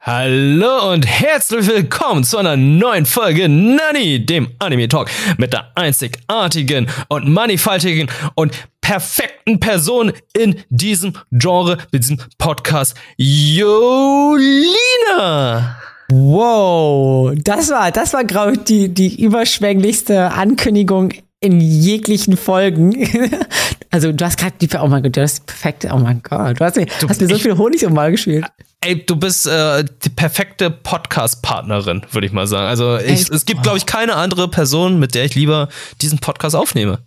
Hallo und herzlich willkommen zu einer neuen Folge Nani, dem Anime Talk mit der einzigartigen und mannigfaltigen und perfekten Person in diesem Genre, mit diesem Podcast, Jolina. Wow, das war, das war, glaube ich, die, die überschwänglichste Ankündigung in jeglichen Folgen. also du hast gerade die, oh mein Gott, du hast perfekte, oh mein Gott, du hast, du hast mir so viel Honig um Mal gespielt. Ey, du bist äh, die perfekte Podcast-Partnerin, würde ich mal sagen. Also ich, es gibt, glaube ich, keine andere Person, mit der ich lieber diesen Podcast aufnehme.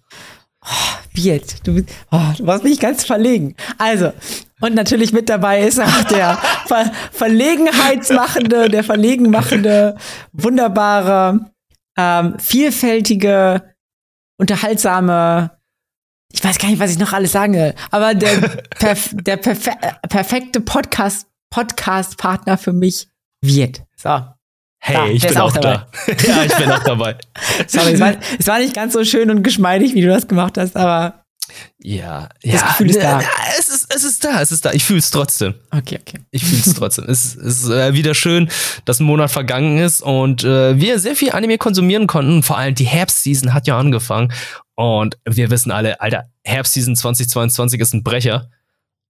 Oh, Biet, du, oh, du machst mich ganz verlegen. Also, und natürlich mit dabei ist auch der Ver Verlegenheitsmachende, der verlegenmachende, wunderbare, ähm, vielfältige, unterhaltsame, ich weiß gar nicht, was ich noch alles sagen will, aber der, perf der perfe perfekte Podcast Podcast-Partner für mich wird. So. Hey, da, ich bin auch, auch da. ja, ich bin auch dabei. Sorry, es war, es war, nicht ganz so schön und geschmeidig, wie du das gemacht hast, aber. Ja, das ja, Gefühl ist da. es, ist, es ist da, es ist da. Ich fühle es trotzdem. Okay, okay. Ich fühle es trotzdem. es ist äh, wieder schön, dass ein Monat vergangen ist und äh, wir sehr viel Anime konsumieren konnten. Vor allem die Herbstseason hat ja angefangen. Und wir wissen alle, Alter, Herbstseason 2022 ist ein Brecher.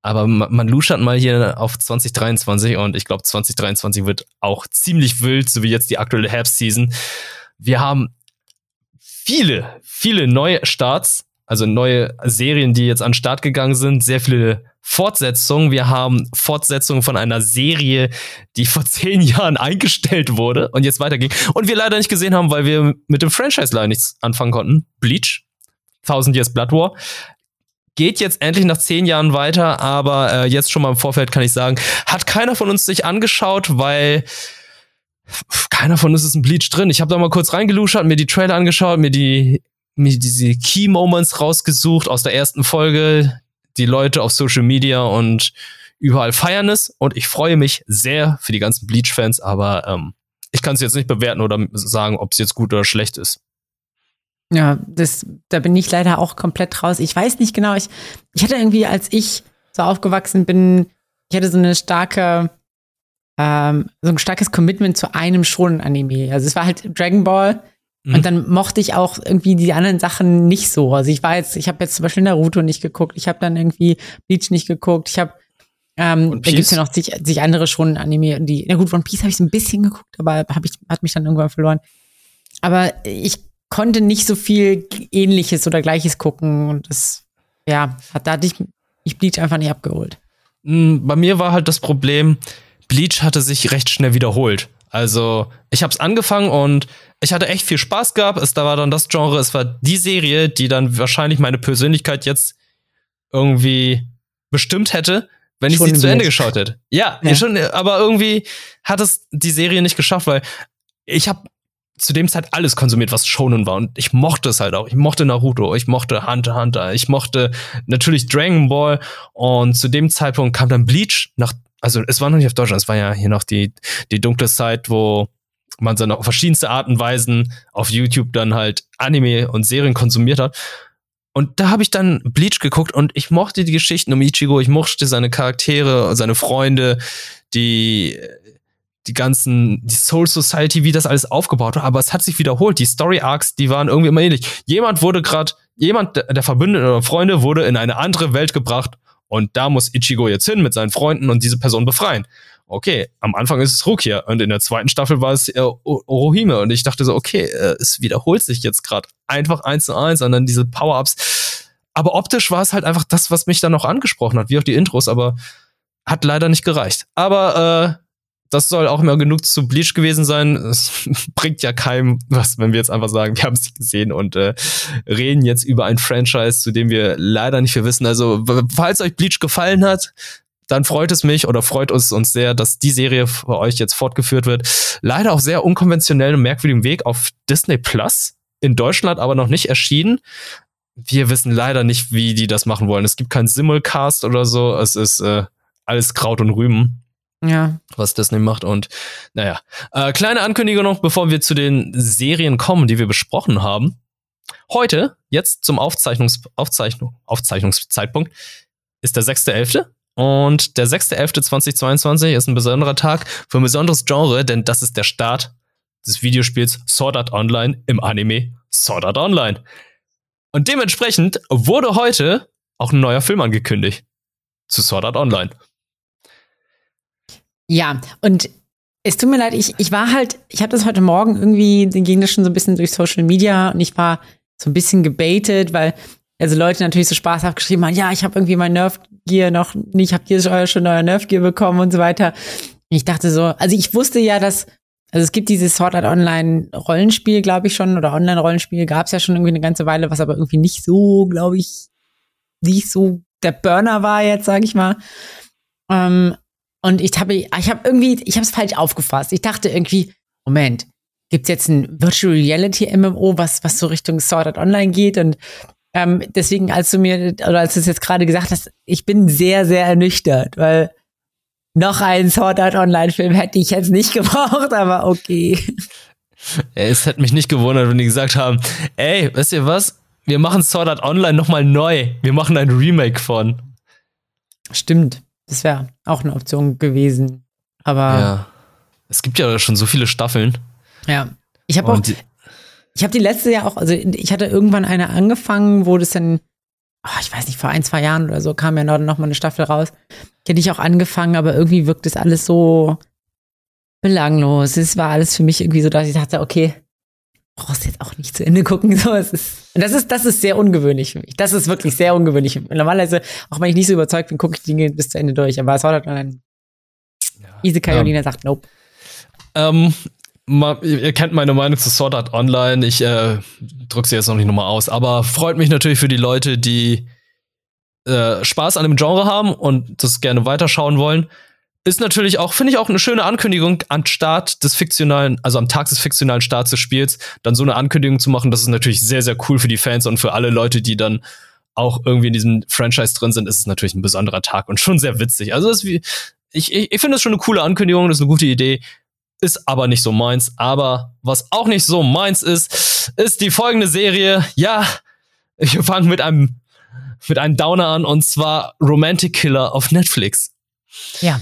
Aber man luschert mal hier auf 2023 und ich glaube 2023 wird auch ziemlich wild, so wie jetzt die aktuelle Herbstseason. Wir haben viele, viele neue Starts, also neue Serien, die jetzt an den Start gegangen sind, sehr viele Fortsetzungen. Wir haben Fortsetzungen von einer Serie, die vor zehn Jahren eingestellt wurde und jetzt weiterging. Und wir leider nicht gesehen haben, weil wir mit dem Franchise leider nichts anfangen konnten. Bleach. Thousand Years Blood War geht jetzt endlich nach zehn Jahren weiter, aber äh, jetzt schon mal im Vorfeld kann ich sagen, hat keiner von uns sich angeschaut, weil keiner von uns ist ein Bleach drin. Ich habe da mal kurz reingeluschert, mir die Trailer angeschaut, mir die mir diese Key Moments rausgesucht aus der ersten Folge, die Leute auf Social Media und überall feiern es und ich freue mich sehr für die ganzen Bleach-Fans, aber ähm, ich kann es jetzt nicht bewerten oder sagen, ob es jetzt gut oder schlecht ist. Ja, das, da bin ich leider auch komplett raus. Ich weiß nicht genau, ich, ich hatte irgendwie, als ich so aufgewachsen bin, ich hatte so eine starke, ähm, so ein starkes Commitment zu einem Shonen-Anime. Also es war halt Dragon Ball. Mhm. Und dann mochte ich auch irgendwie die anderen Sachen nicht so. Also ich war jetzt, ich habe jetzt zum Beispiel Naruto nicht geguckt, ich habe dann irgendwie Bleach nicht geguckt, ich habe ähm, da gibt's ja noch sich, sich andere schon Anime, die, na gut, One Piece habe ich so ein bisschen geguckt, aber hab ich, hat mich dann irgendwann verloren. Aber ich konnte nicht so viel Ähnliches oder Gleiches gucken und das, ja, hat da dich, ich Bleach einfach nicht abgeholt. Hm, bei mir war halt das Problem, Bleach hatte sich recht schnell wiederholt. Also, ich habe es angefangen und ich hatte echt viel Spaß gehabt. Es da war dann das Genre, es war die Serie, die dann wahrscheinlich meine Persönlichkeit jetzt irgendwie bestimmt hätte, wenn ich schon sie zu Ende geschaut hätte. Ja, ja. schon, aber irgendwie hat es die Serie nicht geschafft, weil ich habe zu dem Zeit alles konsumiert, was Shonen war. Und ich mochte es halt auch. Ich mochte Naruto, ich mochte Hunter Hunter, ich mochte natürlich Dragon Ball. Und zu dem Zeitpunkt kam dann Bleach nach, also es war noch nicht auf Deutschland, es war ja hier noch die, die dunkle Zeit, wo man dann auf verschiedenste Arten und Weisen auf YouTube dann halt Anime und Serien konsumiert hat. Und da habe ich dann Bleach geguckt und ich mochte die Geschichten um Ichigo, ich mochte seine Charaktere, seine Freunde, die die ganzen, die Soul Society, wie das alles aufgebaut war, aber es hat sich wiederholt. Die Story Arcs, die waren irgendwie immer ähnlich. Jemand wurde gerade, jemand der Verbündeten oder Freunde wurde in eine andere Welt gebracht und da muss Ichigo jetzt hin mit seinen Freunden und diese Person befreien. Okay, am Anfang ist es Rukia und in der zweiten Staffel war es äh, Orohime und ich dachte so, okay, äh, es wiederholt sich jetzt gerade einfach eins zu eins und dann diese Power-Ups. Aber optisch war es halt einfach das, was mich dann noch angesprochen hat, wie auch die Intros, aber hat leider nicht gereicht. Aber äh, das soll auch mehr genug zu Bleach gewesen sein. Es bringt ja keinem was, wenn wir jetzt einfach sagen, wir haben es gesehen und äh, reden jetzt über ein Franchise, zu dem wir leider nicht viel wissen. Also, falls euch Bleach gefallen hat, dann freut es mich oder freut uns uns sehr, dass die Serie für euch jetzt fortgeführt wird. Leider auf sehr unkonventionellem, merkwürdigem Weg auf Disney Plus. In Deutschland aber noch nicht erschienen. Wir wissen leider nicht, wie die das machen wollen. Es gibt keinen Simulcast oder so. Es ist äh, alles Kraut und Rüben. Ja. Was Disney macht. Und naja. Äh, kleine Ankündigung noch, bevor wir zu den Serien kommen, die wir besprochen haben. Heute, jetzt zum Aufzeichnungs Aufzeichnung Aufzeichnungszeitpunkt, ist der 6.11. Und der 6.11.2022 ist ein besonderer Tag für ein besonderes Genre, denn das ist der Start des Videospiels Sword Art Online im Anime Sword Art Online. Und dementsprechend wurde heute auch ein neuer Film angekündigt zu Sword Art Online. Ja, und es tut mir leid, ich, ich war halt, ich habe das heute Morgen irgendwie, den ging das schon so ein bisschen durch Social Media und ich war so ein bisschen gebaitet, weil also Leute natürlich so spaßhaft geschrieben haben, ja, ich habe irgendwie mein Nerf Gear noch nicht, habt ihr schon euer Nerf Gear bekommen und so weiter. Ich dachte so, also ich wusste ja, dass also es gibt dieses Sword Art Online Rollenspiel, glaube ich schon, oder Online Rollenspiel gab es ja schon irgendwie eine ganze Weile, was aber irgendwie nicht so, glaube ich, nicht so der Burner war jetzt, sage ich mal. Ähm, und ich habe, ich habe irgendwie, ich habe es falsch aufgefasst. Ich dachte irgendwie, Moment, gibt's jetzt ein Virtual Reality MMO, was was so Richtung Sword Art Online geht und ähm, deswegen, als du mir, oder als du es jetzt gerade gesagt hast, ich bin sehr, sehr ernüchtert, weil noch einen Sword Art Online-Film hätte ich jetzt nicht gebraucht, aber okay. Es hätte mich nicht gewundert, wenn die gesagt haben, ey, wisst ihr was? Wir machen Sword Art Online nochmal neu. Wir machen ein Remake von. Stimmt. Das wäre auch eine Option gewesen. Aber. Ja. Es gibt ja schon so viele Staffeln. Ja. Ich habe auch. Ich habe die letzte ja auch, also ich hatte irgendwann eine angefangen, wo das dann, oh, ich weiß nicht, vor ein, zwei Jahren oder so kam ja noch mal eine Staffel raus. Die hätte ich auch angefangen, aber irgendwie wirkt das alles so belanglos. Es war alles für mich irgendwie so, dass ich dachte, okay, brauchst jetzt auch nicht zu Ende gucken. So, es ist, das ist, das ist sehr ungewöhnlich für mich. Das ist wirklich sehr ungewöhnlich. Normalerweise, auch wenn ich nicht so überzeugt bin, gucke ich Dinge bis zu Ende durch. Aber es war halt ein ja. Ise Carolina ähm, sagt, nope. Ähm, ihr kennt meine Meinung zu Sword Art Online. Ich äh, drücke sie jetzt noch nicht nochmal aus. Aber freut mich natürlich für die Leute, die äh, Spaß an dem Genre haben und das gerne weiterschauen wollen. Ist natürlich auch, finde ich auch eine schöne Ankündigung am Start des fiktionalen, also am Tag des fiktionalen Starts des Spiels, dann so eine Ankündigung zu machen. Das ist natürlich sehr, sehr cool für die Fans und für alle Leute, die dann auch irgendwie in diesem Franchise drin sind, ist es natürlich ein besonderer Tag und schon sehr witzig. Also ist wie, ich, ich, ich finde es schon eine coole Ankündigung, das ist eine gute Idee ist aber nicht so meins. Aber was auch nicht so meins ist, ist die folgende Serie. Ja, ich fange mit einem, mit einem Downer an und zwar Romantic Killer auf Netflix. Ja.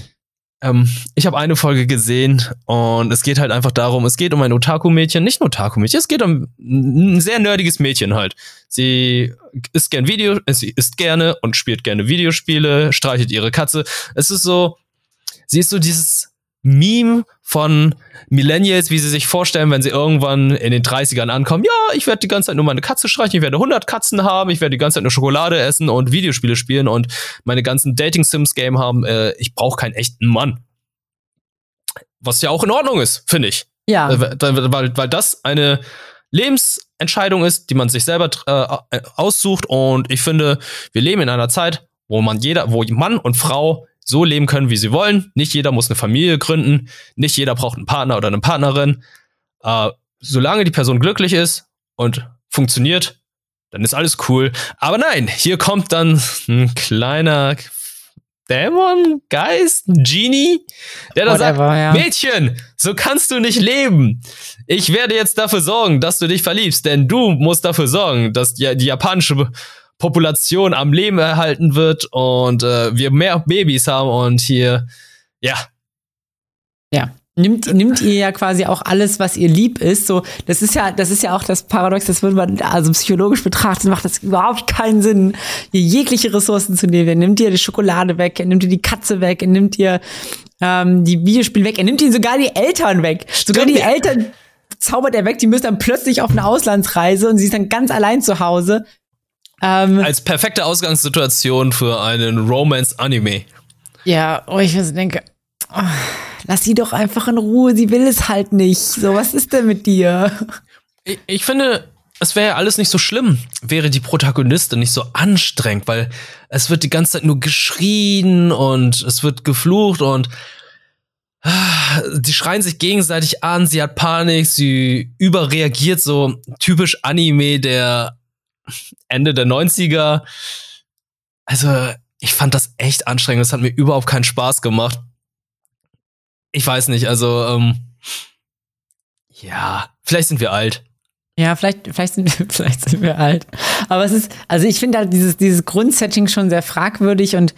Ähm, ich habe eine Folge gesehen und es geht halt einfach darum, es geht um ein Otaku-Mädchen, nicht ein Otaku-Mädchen, es geht um ein sehr nerdiges Mädchen halt. Sie isst gern Video, äh, sie isst gerne und spielt gerne Videospiele, streichelt ihre Katze. Es ist so, sie ist so dieses Meme von Millennials, wie sie sich vorstellen, wenn sie irgendwann in den 30ern ankommen. Ja, ich werde die ganze Zeit nur meine Katze streichen, ich werde 100 Katzen haben, ich werde die ganze Zeit nur Schokolade essen und Videospiele spielen und meine ganzen Dating-Sims-Game haben. Äh, ich brauche keinen echten Mann. Was ja auch in Ordnung ist, finde ich. Ja. Äh, weil, weil das eine Lebensentscheidung ist, die man sich selber äh, aussucht. Und ich finde, wir leben in einer Zeit, wo man jeder, wo Mann und Frau so leben können, wie sie wollen. Nicht jeder muss eine Familie gründen. Nicht jeder braucht einen Partner oder eine Partnerin. Äh, solange die Person glücklich ist und funktioniert, dann ist alles cool. Aber nein, hier kommt dann ein kleiner Dämon, Geist, Genie, der da sagt, ja. Mädchen, so kannst du nicht leben. Ich werde jetzt dafür sorgen, dass du dich verliebst, denn du musst dafür sorgen, dass die, die japanische Population am Leben erhalten wird und äh, wir mehr Babys haben und hier, ja. Ja. Nimmt, nimmt ihr ja quasi auch alles, was ihr lieb ist. So, das ist ja, das ist ja auch das Paradox, das würde man also psychologisch betrachten, macht das überhaupt keinen Sinn, ihr jegliche Ressourcen zu nehmen. Er nimmt ihr die Schokolade weg, er nimmt ihr die Katze weg, er nimmt ihr ähm, die Videospiele weg, er nimmt ihnen sogar die Eltern weg. Sogar die Eltern zaubert er weg, die müssen dann plötzlich auf eine Auslandsreise und sie ist dann ganz allein zu Hause. Ähm, Als perfekte Ausgangssituation für einen Romance-Anime. Ja, oh, ich denke, oh, lass sie doch einfach in Ruhe, sie will es halt nicht. So, was ist denn mit dir? Ich, ich finde, es wäre ja alles nicht so schlimm, wäre die Protagonistin nicht so anstrengend, weil es wird die ganze Zeit nur geschrien und es wird geflucht und ah, die schreien sich gegenseitig an, sie hat Panik, sie überreagiert so typisch Anime, der Ende der 90er. Also, ich fand das echt anstrengend. Das hat mir überhaupt keinen Spaß gemacht. Ich weiß nicht, also, ähm, ja, vielleicht sind wir alt. Ja, vielleicht, vielleicht, sind wir, vielleicht sind wir alt. Aber es ist, also ich finde halt dieses, dieses Grundsetting schon sehr fragwürdig und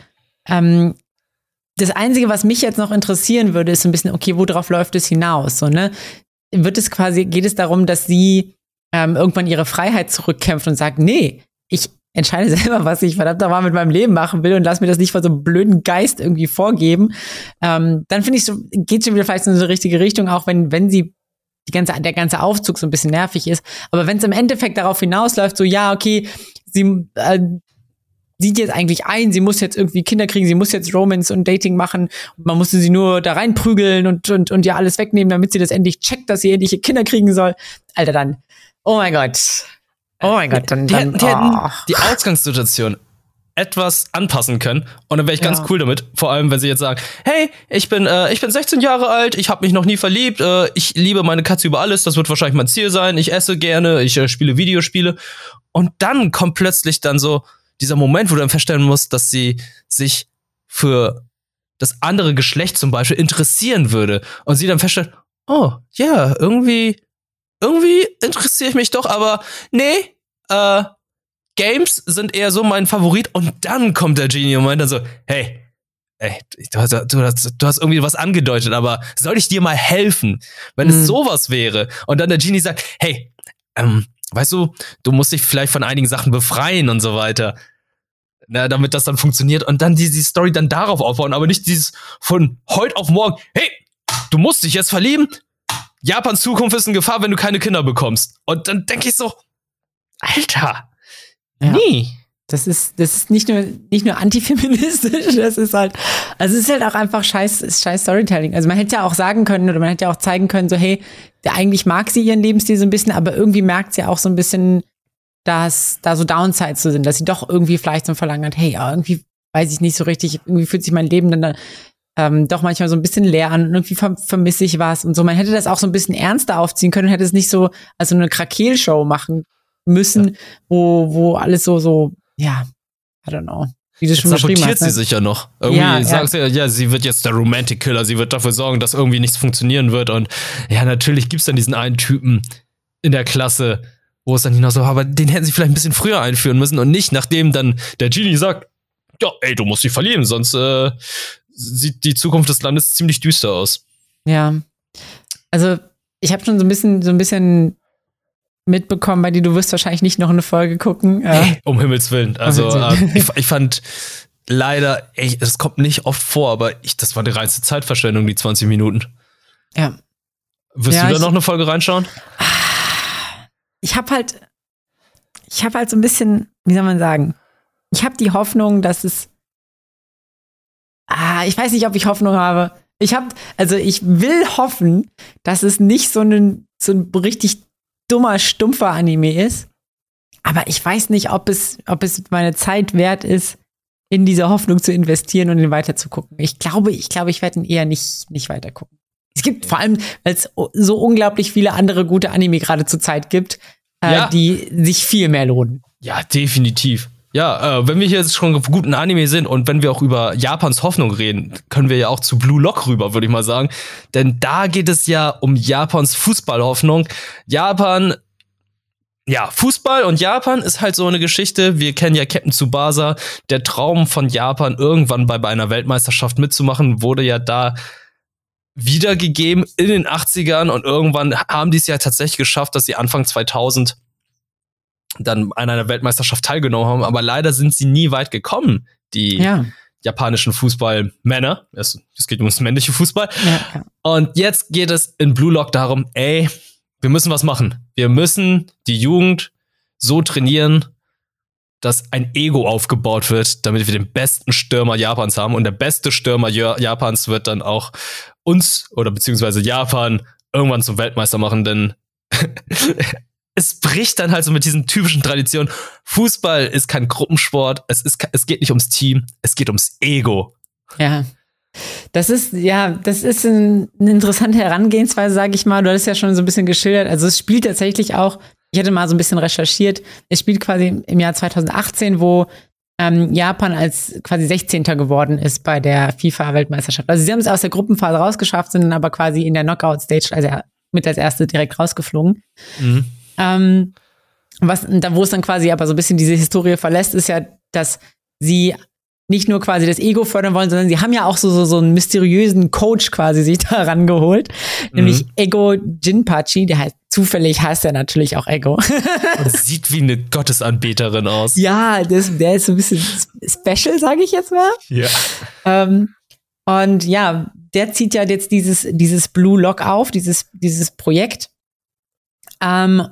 ähm, das Einzige, was mich jetzt noch interessieren würde, ist so ein bisschen, okay, worauf läuft es hinaus? So, ne? Wird es quasi, geht es darum, dass sie ähm, irgendwann ihre Freiheit zurückkämpft und sagt, nee, ich entscheide selber, was ich verdammt nochmal mit meinem Leben machen will und lass mir das nicht von so einem blöden Geist irgendwie vorgeben. Ähm, dann finde ich so, geht schon wieder vielleicht in so eine richtige Richtung, auch wenn, wenn sie die ganze, der ganze Aufzug so ein bisschen nervig ist. Aber wenn es im Endeffekt darauf hinausläuft, so, ja, okay, sie äh, sieht jetzt eigentlich ein, sie muss jetzt irgendwie Kinder kriegen, sie muss jetzt Romance und Dating machen man musste sie nur da reinprügeln und, und, und ja alles wegnehmen, damit sie das endlich checkt, dass sie endlich Kinder kriegen soll. Alter, dann, oh mein Gott. Oh mein Gott, dann, dann die, die, oh. die Ausgangssituation etwas anpassen können und dann wäre ich ganz ja. cool damit. Vor allem, wenn sie jetzt sagen, hey, ich bin äh, ich bin 16 Jahre alt, ich habe mich noch nie verliebt, äh, ich liebe meine Katze über alles, das wird wahrscheinlich mein Ziel sein. Ich esse gerne, ich äh, spiele Videospiele und dann kommt plötzlich dann so dieser Moment, wo du dann feststellen musst, dass sie sich für das andere Geschlecht zum Beispiel interessieren würde und sie dann feststellt, oh ja, irgendwie irgendwie interessiere ich mich doch, aber nee, äh, Games sind eher so mein Favorit und dann kommt der Genie und meint dann so, hey, ey, du hast, du, hast, du hast irgendwie was angedeutet, aber soll ich dir mal helfen? Wenn mhm. es sowas wäre und dann der Genie sagt, hey, ähm, weißt du, du musst dich vielleicht von einigen Sachen befreien und so weiter. Na, damit das dann funktioniert und dann die, die Story dann darauf aufbauen, aber nicht dieses von heute auf morgen, hey, du musst dich jetzt verlieben. Japans Zukunft ist in Gefahr, wenn du keine Kinder bekommst. Und dann denke ich so, Alter, ja. Nee. Das ist, das ist nicht nur, nicht nur antifeministisch, das ist halt, also es ist halt auch einfach scheiß, scheiß Storytelling. Also man hätte ja auch sagen können oder man hätte ja auch zeigen können, so, hey, eigentlich mag sie ihren Lebensstil so ein bisschen, aber irgendwie merkt sie auch so ein bisschen, dass da so Downsides so sind, dass sie doch irgendwie vielleicht so ein Verlangen hat, hey, irgendwie weiß ich nicht so richtig, irgendwie fühlt sich mein Leben dann, dann ähm, doch manchmal so ein bisschen leer an und irgendwie vermisse ich was und so. Man hätte das auch so ein bisschen ernster aufziehen können hätte es nicht so als so eine Krakelshow machen müssen, ja. wo, wo alles so, so, ja, I don't know. Wie du schon beschrieben hast. Ne? sie sich ja noch. Irgendwie ja, sagt ja. sie ja, sie wird jetzt der Romantic Killer, sie wird dafür sorgen, dass irgendwie nichts funktionieren wird. Und ja, natürlich gibt's dann diesen einen Typen in der Klasse, wo es dann hinaus so, aber den hätten sie vielleicht ein bisschen früher einführen müssen und nicht, nachdem dann der Genie sagt, ja, ey, du musst dich verlieben, sonst äh, sieht die Zukunft des Landes ziemlich düster aus. Ja. Also, ich habe schon so ein bisschen, so ein bisschen mitbekommen bei dir. Du wirst wahrscheinlich nicht noch eine Folge gucken. Äh, um Himmels Willen. Also äh, ich, ich, fand leider, es kommt nicht oft vor, aber ich, das war die reinste Zeitverschwendung, die 20 Minuten. Ja. Wirst ja, du da noch eine Folge reinschauen? Ich habe halt, ich habe halt so ein bisschen, wie soll man sagen, ich habe die Hoffnung, dass es, ah, ich weiß nicht, ob ich Hoffnung habe. Ich habe, also ich will hoffen, dass es nicht so ein, so ein richtig dummer, stumpfer Anime ist. Aber ich weiß nicht, ob es, ob es meine Zeit wert ist, in diese Hoffnung zu investieren und ihn weiter zu gucken. Ich glaube, ich glaube, ich werde ihn eher nicht, nicht weiter gucken. Es gibt vor allem, weil es so unglaublich viele andere gute Anime gerade zur Zeit gibt, äh, ja. die sich viel mehr lohnen. Ja, definitiv. Ja, äh, wenn wir hier jetzt schon guten Anime sind und wenn wir auch über Japans Hoffnung reden, können wir ja auch zu Blue Lock rüber, würde ich mal sagen. Denn da geht es ja um Japans Fußballhoffnung. Japan ja, Fußball und Japan ist halt so eine Geschichte. Wir kennen ja Captain Tsubasa. Der Traum von Japan, irgendwann bei, bei einer Weltmeisterschaft mitzumachen, wurde ja da wiedergegeben in den 80ern und irgendwann haben die es ja tatsächlich geschafft, dass sie Anfang 2000 dann an einer Weltmeisterschaft teilgenommen haben, aber leider sind sie nie weit gekommen, die ja. japanischen Fußballmänner. Es, es geht ums männliche Fußball. Ja, Und jetzt geht es in Blue Lock darum, ey, wir müssen was machen. Wir müssen die Jugend so trainieren, dass ein Ego aufgebaut wird, damit wir den besten Stürmer Japans haben. Und der beste Stürmer Japans wird dann auch uns oder beziehungsweise Japan irgendwann zum Weltmeister machen, denn es bricht dann halt so mit diesen typischen Traditionen. Fußball ist kein Gruppensport, es, ist, es geht nicht ums Team, es geht ums Ego. Ja. Das ist, ja, das ist ein, eine interessante Herangehensweise, sage ich mal. Du hattest ja schon so ein bisschen geschildert. Also es spielt tatsächlich auch, ich hatte mal so ein bisschen recherchiert, es spielt quasi im Jahr 2018, wo ähm, Japan als quasi 16. geworden ist bei der FIFA-Weltmeisterschaft. Also sie haben es aus der Gruppenphase rausgeschafft, sind dann aber quasi in der Knockout-Stage, also mit als erste direkt rausgeflogen. Mhm. Ähm, was, da, wo es dann quasi aber so ein bisschen diese Historie verlässt, ist ja, dass sie nicht nur quasi das Ego fördern wollen, sondern sie haben ja auch so, so, so einen mysteriösen Coach quasi sich da rangeholt, mhm. nämlich Ego Jinpachi, der heißt zufällig heißt er natürlich auch Ego. Und sieht wie eine Gottesanbeterin aus. Ja, das, der ist so ein bisschen special, sage ich jetzt mal. Ja. Ähm, und ja, der zieht ja jetzt dieses, dieses Blue Lock auf, dieses, dieses Projekt. Ähm,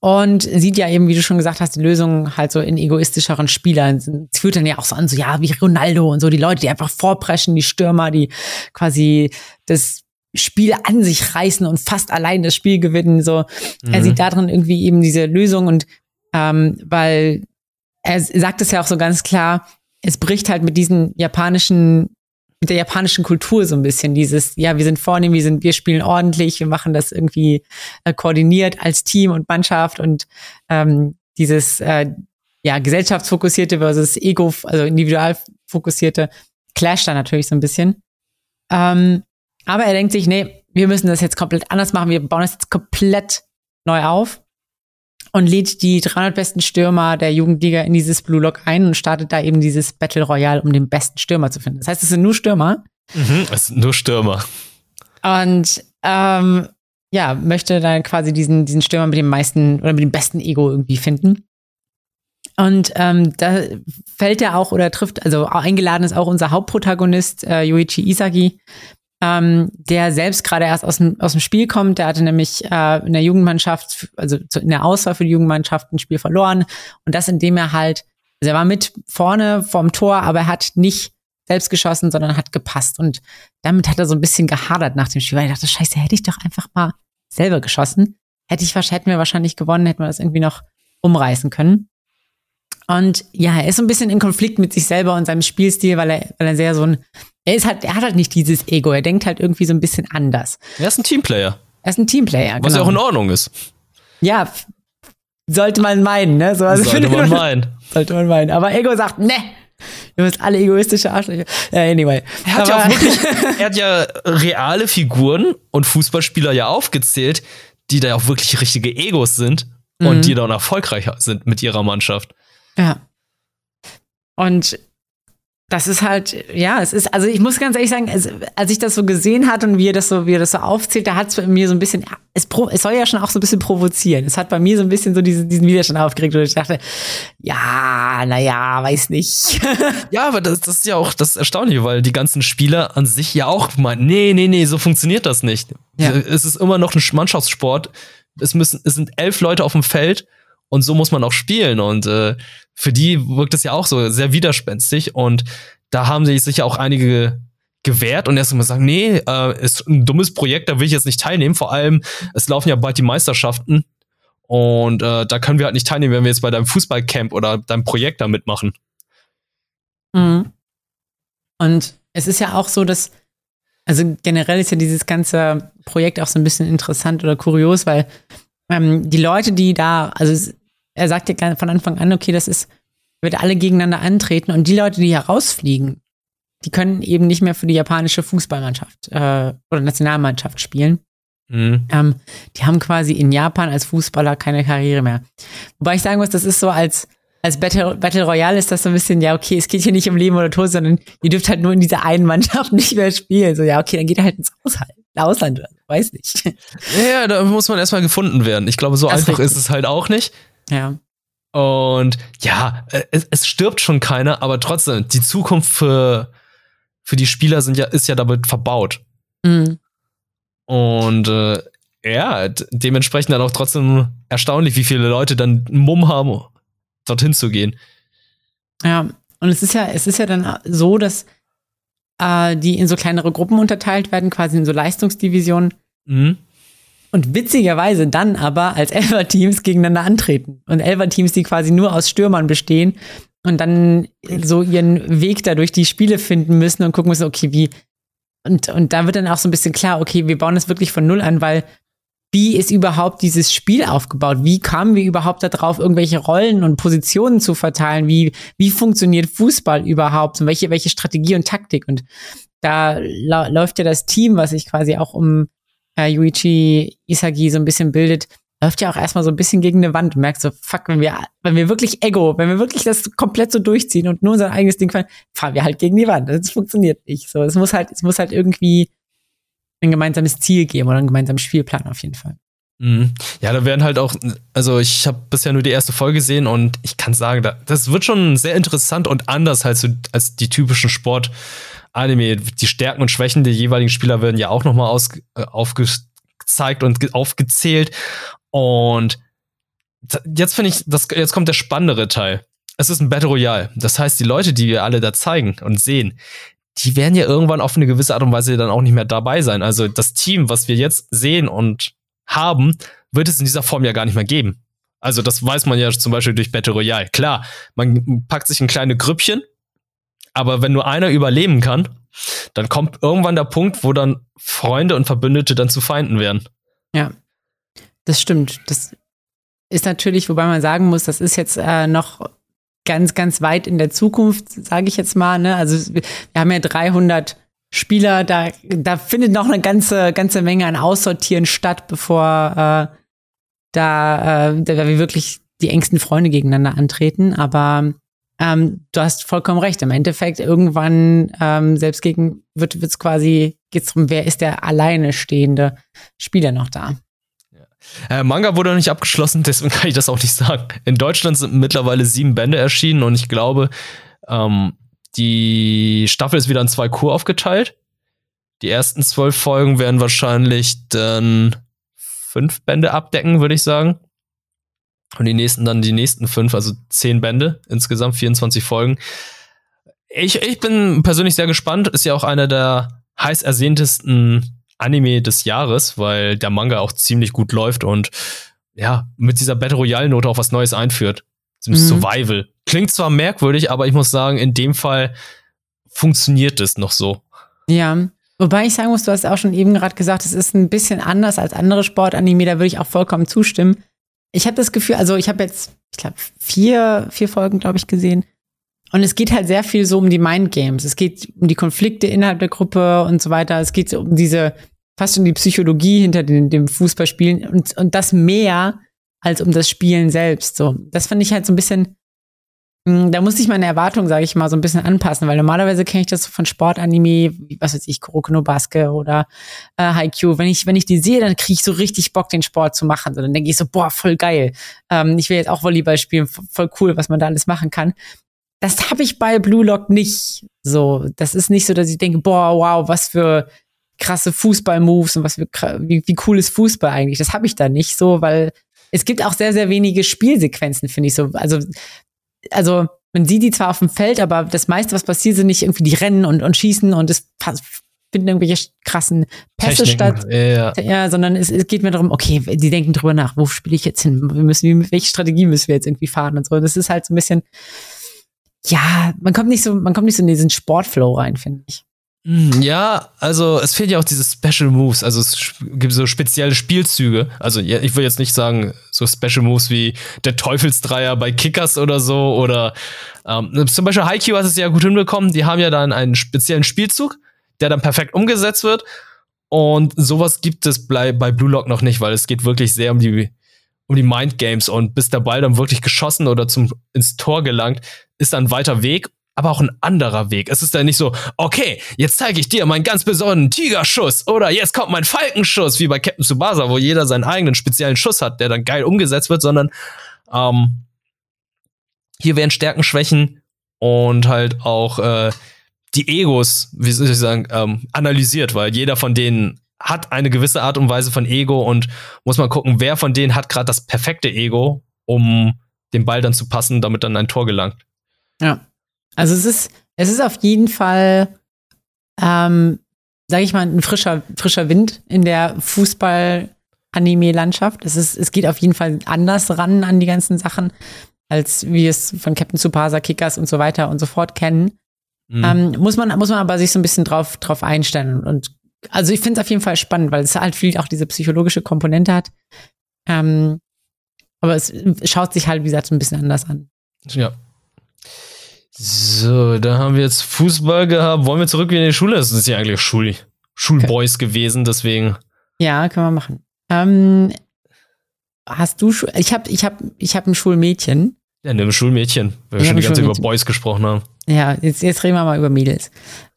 und sieht ja eben, wie du schon gesagt hast, die Lösung halt so in egoistischeren Spielern. Es führt dann ja auch so an, so ja, wie Ronaldo und so, die Leute, die einfach vorpreschen, die Stürmer, die quasi das Spiel an sich reißen und fast allein das Spiel gewinnen. So, mhm. er sieht darin irgendwie eben diese Lösung und ähm, weil er sagt es ja auch so ganz klar, es bricht halt mit diesen japanischen mit der japanischen Kultur so ein bisschen dieses, ja, wir sind vornehm, wir sind, wir spielen ordentlich, wir machen das irgendwie äh, koordiniert als Team und Mannschaft und ähm, dieses äh, ja gesellschaftsfokussierte versus Ego, also individual fokussierte, clasht da natürlich so ein bisschen. Ähm, aber er denkt sich, nee, wir müssen das jetzt komplett anders machen, wir bauen das jetzt komplett neu auf und lädt die 300 besten Stürmer der Jugendliga in dieses Blue Lock ein und startet da eben dieses Battle Royale, um den besten Stürmer zu finden. Das heißt, es sind nur Stürmer. Mhm, es sind nur Stürmer. Und ähm, ja, möchte dann quasi diesen, diesen Stürmer mit dem meisten oder mit dem besten Ego irgendwie finden. Und ähm, da fällt er auch oder trifft, also eingeladen ist auch unser Hauptprotagonist, äh, Yoichi Isagi, ähm, der selbst gerade erst aus dem, aus dem Spiel kommt. Der hatte nämlich äh, in der Jugendmannschaft, also in der Auswahl für die Jugendmannschaft ein Spiel verloren. Und das, indem er halt, also er war mit vorne vorm Tor, aber er hat nicht selbst geschossen, sondern hat gepasst. Und damit hat er so ein bisschen gehadert nach dem Spiel, weil er dachte, scheiße, hätte ich doch einfach mal selber geschossen. Hätte ich, hätten wir wahrscheinlich gewonnen, hätten wir das irgendwie noch umreißen können. Und ja, er ist so ein bisschen in Konflikt mit sich selber und seinem Spielstil, weil er, weil er sehr so ein er ist halt, er hat halt nicht dieses Ego. Er denkt halt irgendwie so ein bisschen anders. Er ist ein Teamplayer. Er ist ein Teamplayer. Was ja genau. auch in Ordnung ist. Ja, sollte man meinen, ne? So, also sollte man meinen. Sollte man meinen. Aber Ego sagt, ne, Ihr müsst alle egoistische Arschlöcher. Uh, anyway. Er hat ja auch wirklich, er hat ja reale Figuren und Fußballspieler ja aufgezählt, die da auch wirklich richtige Egos sind mhm. und die dann erfolgreich sind mit ihrer Mannschaft. Ja. Und das ist halt, ja, es ist, also ich muss ganz ehrlich sagen, es, als ich das so gesehen hatte und wie er das so, wie er das so aufzählt, da hat es bei mir so ein bisschen, es, es soll ja schon auch so ein bisschen provozieren. Es hat bei mir so ein bisschen so diesen, diesen Widerstand aufgeregt, wo ich dachte, ja, naja, weiß nicht. ja, aber das, das ist ja auch das Erstaunliche, weil die ganzen Spieler an sich ja auch meinen, nee, nee, nee, so funktioniert das nicht. Ja. Es ist immer noch ein Mannschaftssport. Es müssen, es sind elf Leute auf dem Feld und so muss man auch spielen. Und äh, für die wirkt es ja auch so sehr widerspenstig. Und da haben sich sicher auch einige gewährt und erst mal sagen, nee, äh, ist ein dummes Projekt, da will ich jetzt nicht teilnehmen. Vor allem, es laufen ja bald die Meisterschaften. Und äh, da können wir halt nicht teilnehmen, wenn wir jetzt bei deinem Fußballcamp oder deinem Projekt da mitmachen. Mhm. Und es ist ja auch so, dass, also generell ist ja dieses ganze Projekt auch so ein bisschen interessant oder kurios, weil ähm, die Leute, die da, also er sagt ja von Anfang an, okay, das ist, wird alle gegeneinander antreten und die Leute, die herausfliegen, die können eben nicht mehr für die japanische Fußballmannschaft äh, oder Nationalmannschaft spielen. Mhm. Ähm, die haben quasi in Japan als Fußballer keine Karriere mehr. Wobei ich sagen muss, das ist so als, als Battle, Battle Royale ist das so ein bisschen, ja, okay, es geht hier nicht um Leben oder Tod, sondern ihr dürft halt nur in dieser einen Mannschaft nicht mehr spielen. So, ja, okay, dann geht er halt ins Ausland. Ausland, weiß nicht. Ja, da muss man erstmal gefunden werden. Ich glaube, so das einfach ist es halt auch nicht. Ja. Und ja, äh, es, es, stirbt schon keiner, aber trotzdem, die Zukunft für, für die Spieler sind ja, ist ja damit verbaut. Mhm. Und äh, ja, dementsprechend dann auch trotzdem erstaunlich, wie viele Leute dann Mumm haben, dorthin zu gehen. Ja, und es ist ja, es ist ja dann so, dass äh, die in so kleinere Gruppen unterteilt werden, quasi in so Leistungsdivisionen. Mhm. Und witzigerweise dann aber als Elfer-Teams gegeneinander antreten. Und Elfer-Teams, die quasi nur aus Stürmern bestehen und dann so ihren Weg da durch die Spiele finden müssen und gucken müssen, okay, wie. Und, und da wird dann auch so ein bisschen klar, okay, wir bauen das wirklich von Null an, weil wie ist überhaupt dieses Spiel aufgebaut? Wie kamen wir überhaupt darauf, irgendwelche Rollen und Positionen zu verteilen? Wie, wie funktioniert Fußball überhaupt? Und welche, welche Strategie und Taktik? Und da läuft ja das Team, was sich quasi auch um äh, Yuichi Isagi so ein bisschen bildet, läuft ja auch erstmal so ein bisschen gegen eine Wand und merkt so, fuck, wenn wir, wenn wir wirklich Ego, wenn wir wirklich das komplett so durchziehen und nur unser eigenes Ding fahren, fahren wir halt gegen die Wand. Das funktioniert nicht. So, es muss halt, es muss halt irgendwie ein gemeinsames Ziel geben oder einen gemeinsamen Spielplan auf jeden Fall. Mhm. Ja, da werden halt auch, also ich habe bisher nur die erste Folge gesehen und ich kann sagen, das wird schon sehr interessant und anders als, als die typischen Sport-Anime. Die Stärken und Schwächen der jeweiligen Spieler werden ja auch nochmal äh, aufgezeigt und aufgezählt. Und jetzt finde ich, das, jetzt kommt der spannendere Teil. Es ist ein Battle Royale. Das heißt, die Leute, die wir alle da zeigen und sehen, die werden ja irgendwann auf eine gewisse Art und Weise dann auch nicht mehr dabei sein. Also das Team, was wir jetzt sehen und haben, wird es in dieser Form ja gar nicht mehr geben. Also das weiß man ja zum Beispiel durch Battle Royale. Klar, man packt sich in kleine Grüppchen, aber wenn nur einer überleben kann, dann kommt irgendwann der Punkt, wo dann Freunde und Verbündete dann zu Feinden werden. Ja, das stimmt. Das ist natürlich, wobei man sagen muss, das ist jetzt äh, noch ganz, ganz weit in der Zukunft, sage ich jetzt mal. Ne? Also wir haben ja 300 Spieler, da, da findet noch eine ganze, ganze Menge an Aussortieren statt, bevor äh, da, äh, da wir wirklich die engsten Freunde gegeneinander antreten. Aber ähm, du hast vollkommen recht. Im Endeffekt irgendwann ähm, selbst gegen wird es quasi geht's darum, wer ist der alleine stehende Spieler noch da. Äh, Manga wurde noch nicht abgeschlossen, deswegen kann ich das auch nicht sagen. In Deutschland sind mittlerweile sieben Bände erschienen und ich glaube, ähm, die Staffel ist wieder in zwei Kur aufgeteilt. Die ersten zwölf Folgen werden wahrscheinlich dann fünf Bände abdecken, würde ich sagen. Und die nächsten dann die nächsten fünf, also zehn Bände, insgesamt 24 Folgen. Ich, ich bin persönlich sehr gespannt. Ist ja auch einer der heiß ersehntesten Anime des Jahres, weil der Manga auch ziemlich gut läuft und ja, mit dieser Battle Royale-Note auch was Neues einführt. Mhm. Survival. Klingt zwar merkwürdig, aber ich muss sagen, in dem Fall funktioniert es noch so. Ja. Wobei ich sagen muss, du hast auch schon eben gerade gesagt, es ist ein bisschen anders als andere Sportanime, da würde ich auch vollkommen zustimmen. Ich habe das Gefühl, also ich habe jetzt, ich glaube, vier, vier Folgen, glaube ich, gesehen. Und es geht halt sehr viel so um die Mindgames. Es geht um die Konflikte innerhalb der Gruppe und so weiter. Es geht um diese, fast um die Psychologie hinter den, dem Fußballspielen und, und das mehr als um das Spielen selbst. So, das fand ich halt so ein bisschen. Hm, da musste ich meine Erwartungen, sage ich mal, so ein bisschen anpassen, weil normalerweise kenne ich das von Sportanime, was weiß ich, Kuroko no oder äh, Haikyuu. Wenn ich, wenn ich die sehe, dann kriege ich so richtig Bock, den Sport zu machen. So, dann denke ich so, boah, voll geil. Ähm, ich will jetzt auch Volleyball spielen, voll cool, was man da alles machen kann. Das habe ich bei Blue Lock nicht. So, das ist nicht so, dass ich denke, boah, wow, was für krasse Fußball-Moves und was für wie, wie cool ist Fußball eigentlich. Das habe ich da nicht so, weil es gibt auch sehr, sehr wenige Spielsequenzen, finde ich so. Also, also man sieht die zwar auf dem Feld, aber das meiste, was passiert, sind nicht irgendwie die Rennen und, und Schießen und es finden irgendwelche krassen Pässe Techniken, statt. Ja. ja, sondern es, es geht mir darum, okay, die denken drüber nach, wo spiele ich jetzt hin? Wir müssen, wie, welche Strategie müssen wir jetzt irgendwie fahren und so. Das ist halt so ein bisschen, ja, man kommt nicht so, man kommt nicht so in diesen Sportflow rein, finde ich. Hm, ja, also es fehlen ja auch diese Special Moves, also es gibt so spezielle Spielzüge. Also ich will jetzt nicht sagen, so Special Moves wie der Teufelsdreier bei Kickers oder so oder ähm, zum Beispiel Haikyuu hat es ja gut hinbekommen. Die haben ja dann einen speziellen Spielzug, der dann perfekt umgesetzt wird. Und sowas gibt es bei, bei Blue Lock noch nicht, weil es geht wirklich sehr um die um die Mind Games und bis der Ball dann wirklich geschossen oder zum ins Tor gelangt, ist dann weiter Weg aber auch ein anderer Weg. Es ist dann nicht so, okay, jetzt zeige ich dir meinen ganz besonderen Tigerschuss oder jetzt kommt mein Falkenschuss, wie bei Captain Tsubasa, wo jeder seinen eigenen speziellen Schuss hat, der dann geil umgesetzt wird, sondern ähm, hier werden Stärken, Schwächen und halt auch äh, die Egos, wie soll ich sagen, ähm, analysiert, weil jeder von denen hat eine gewisse Art und Weise von Ego und muss man gucken, wer von denen hat gerade das perfekte Ego, um den Ball dann zu passen, damit dann ein Tor gelangt. Ja. Also es ist, es ist auf jeden Fall, ähm, sage ich mal, ein frischer, frischer Wind in der Fußball-Anime-Landschaft. Es, ist, es geht auf jeden Fall anders ran an die ganzen Sachen, als wir es von Captain Tsubasa, Kickers und so weiter und so fort kennen. Mhm. Ähm, muss, man, muss man aber sich so ein bisschen drauf, drauf einstellen. Und also ich finde es auf jeden Fall spannend, weil es halt viel auch diese psychologische Komponente hat. Ähm, aber es schaut sich halt, wie gesagt, so ein bisschen anders an. Ja, so, da haben wir jetzt Fußball gehabt. Wollen wir zurück in die Schule? Das ist ja eigentlich Schul Schulboys okay. gewesen, deswegen. Ja, können wir machen. Ähm, hast du, ich habe ich hab, ich hab ein Schulmädchen. Ja, ne, ein Schulmädchen, weil wir schon die ganze Zeit über Boys gesprochen haben. Ja, jetzt, jetzt reden wir mal über Mädels.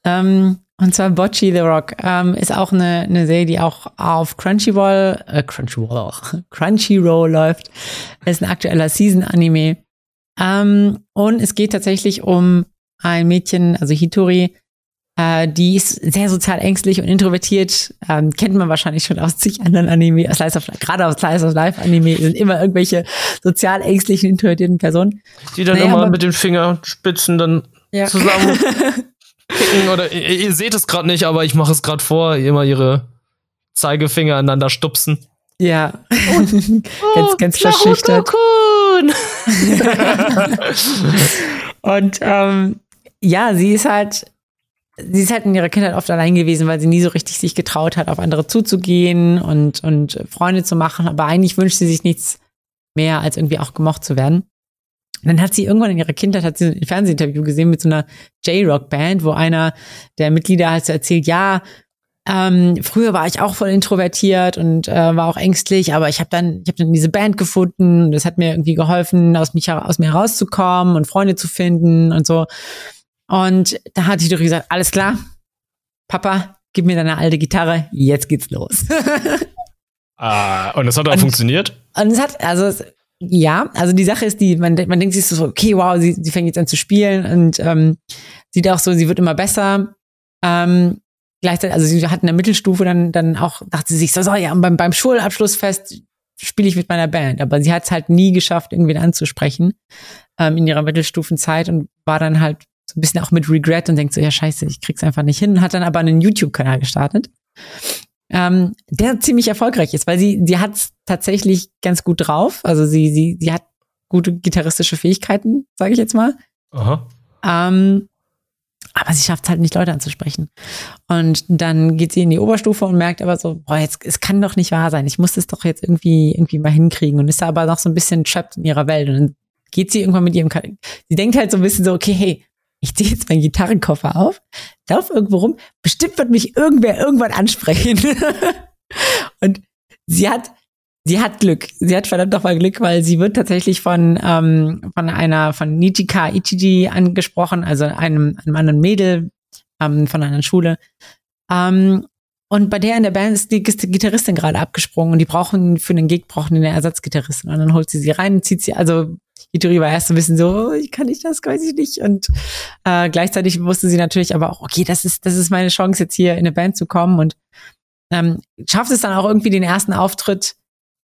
Ähm, und zwar Bocci the Rock ähm, ist auch eine, eine Serie, die auch auf Crunchyroll, äh, Crunchyroll, Crunchyroll läuft. ist ein aktueller Season-Anime. Ähm, und es geht tatsächlich um ein Mädchen, also Hitori, äh, die ist sehr sozial ängstlich und introvertiert. Ähm, kennt man wahrscheinlich schon aus zig anderen Anime, Slice of, gerade aus Slice of Life Anime sind immer irgendwelche sozial ängstlichen, introvertierten Personen. Die dann naja, immer mit den Fingerspitzen dann ja. zusammen picken oder ihr, ihr seht es gerade nicht, aber ich mache es gerade vor, immer ihre Zeigefinger aneinander stupsen. Ja, oh, ganz, ganz verschüchtert. und ähm, ja, sie ist halt sie ist halt in ihrer Kindheit oft allein gewesen, weil sie nie so richtig sich getraut hat, auf andere zuzugehen und, und Freunde zu machen. Aber eigentlich wünscht sie sich nichts mehr, als irgendwie auch gemocht zu werden. Und dann hat sie irgendwann in ihrer Kindheit hat sie ein Fernsehinterview gesehen mit so einer J-Rock-Band, wo einer der Mitglieder halt so erzählt, ja, ähm, früher war ich auch voll introvertiert und äh, war auch ängstlich, aber ich habe dann, ich habe dann diese Band gefunden und das hat mir irgendwie geholfen, aus mich aus mir herauszukommen und Freunde zu finden und so. Und da hat die doch gesagt, alles klar, Papa, gib mir deine alte Gitarre, jetzt geht's los. ah, und das hat auch und, funktioniert? Und es hat, also ja, also die Sache ist die, man, man denkt sich so, okay, wow, sie, sie fängt jetzt an zu spielen und ähm, sieht auch so, sie wird immer besser. Ähm, gleichzeitig, also sie hat in der Mittelstufe dann, dann auch, dachte sie sich so, so ja, beim, beim Schulabschlussfest spiele ich mit meiner Band. Aber sie hat es halt nie geschafft, irgendwen anzusprechen ähm, in ihrer Mittelstufenzeit und war dann halt so ein bisschen auch mit Regret und denkt so, ja scheiße, ich krieg's einfach nicht hin. Hat dann aber einen YouTube-Kanal gestartet, ähm, der ziemlich erfolgreich ist, weil sie, sie hat tatsächlich ganz gut drauf. Also sie, sie, sie hat gute gitarristische Fähigkeiten, sage ich jetzt mal. Aha. Ähm, aber sie schafft es halt nicht, Leute anzusprechen. Und dann geht sie in die Oberstufe und merkt aber so, boah, jetzt, es kann doch nicht wahr sein. Ich muss das doch jetzt irgendwie, irgendwie mal hinkriegen und ist da aber noch so ein bisschen trapped in ihrer Welt. Und dann geht sie irgendwann mit ihrem, sie denkt halt so ein bisschen so, okay, hey, ich ziehe jetzt meinen Gitarrenkoffer auf, lauf irgendwo rum, bestimmt wird mich irgendwer irgendwann ansprechen. und sie hat, sie hat Glück. Sie hat verdammt nochmal Glück, weil sie wird tatsächlich von, ähm, von einer, von Nichika Ichiji angesprochen, also einem, einem anderen Mädel ähm, von einer Schule. Ähm, und bei der in der Band ist die, Gitarristin gerade abgesprungen und die brauchen für den Gig brauchen eine Ersatzgitarristin. Und dann holt sie sie rein, zieht sie, also Ituri war erst ein bisschen so, oh, ich kann nicht das, weiß ich nicht. Und äh, gleichzeitig wusste sie natürlich aber auch, okay, das ist, das ist meine Chance, jetzt hier in eine Band zu kommen und ähm, schafft es dann auch irgendwie den ersten Auftritt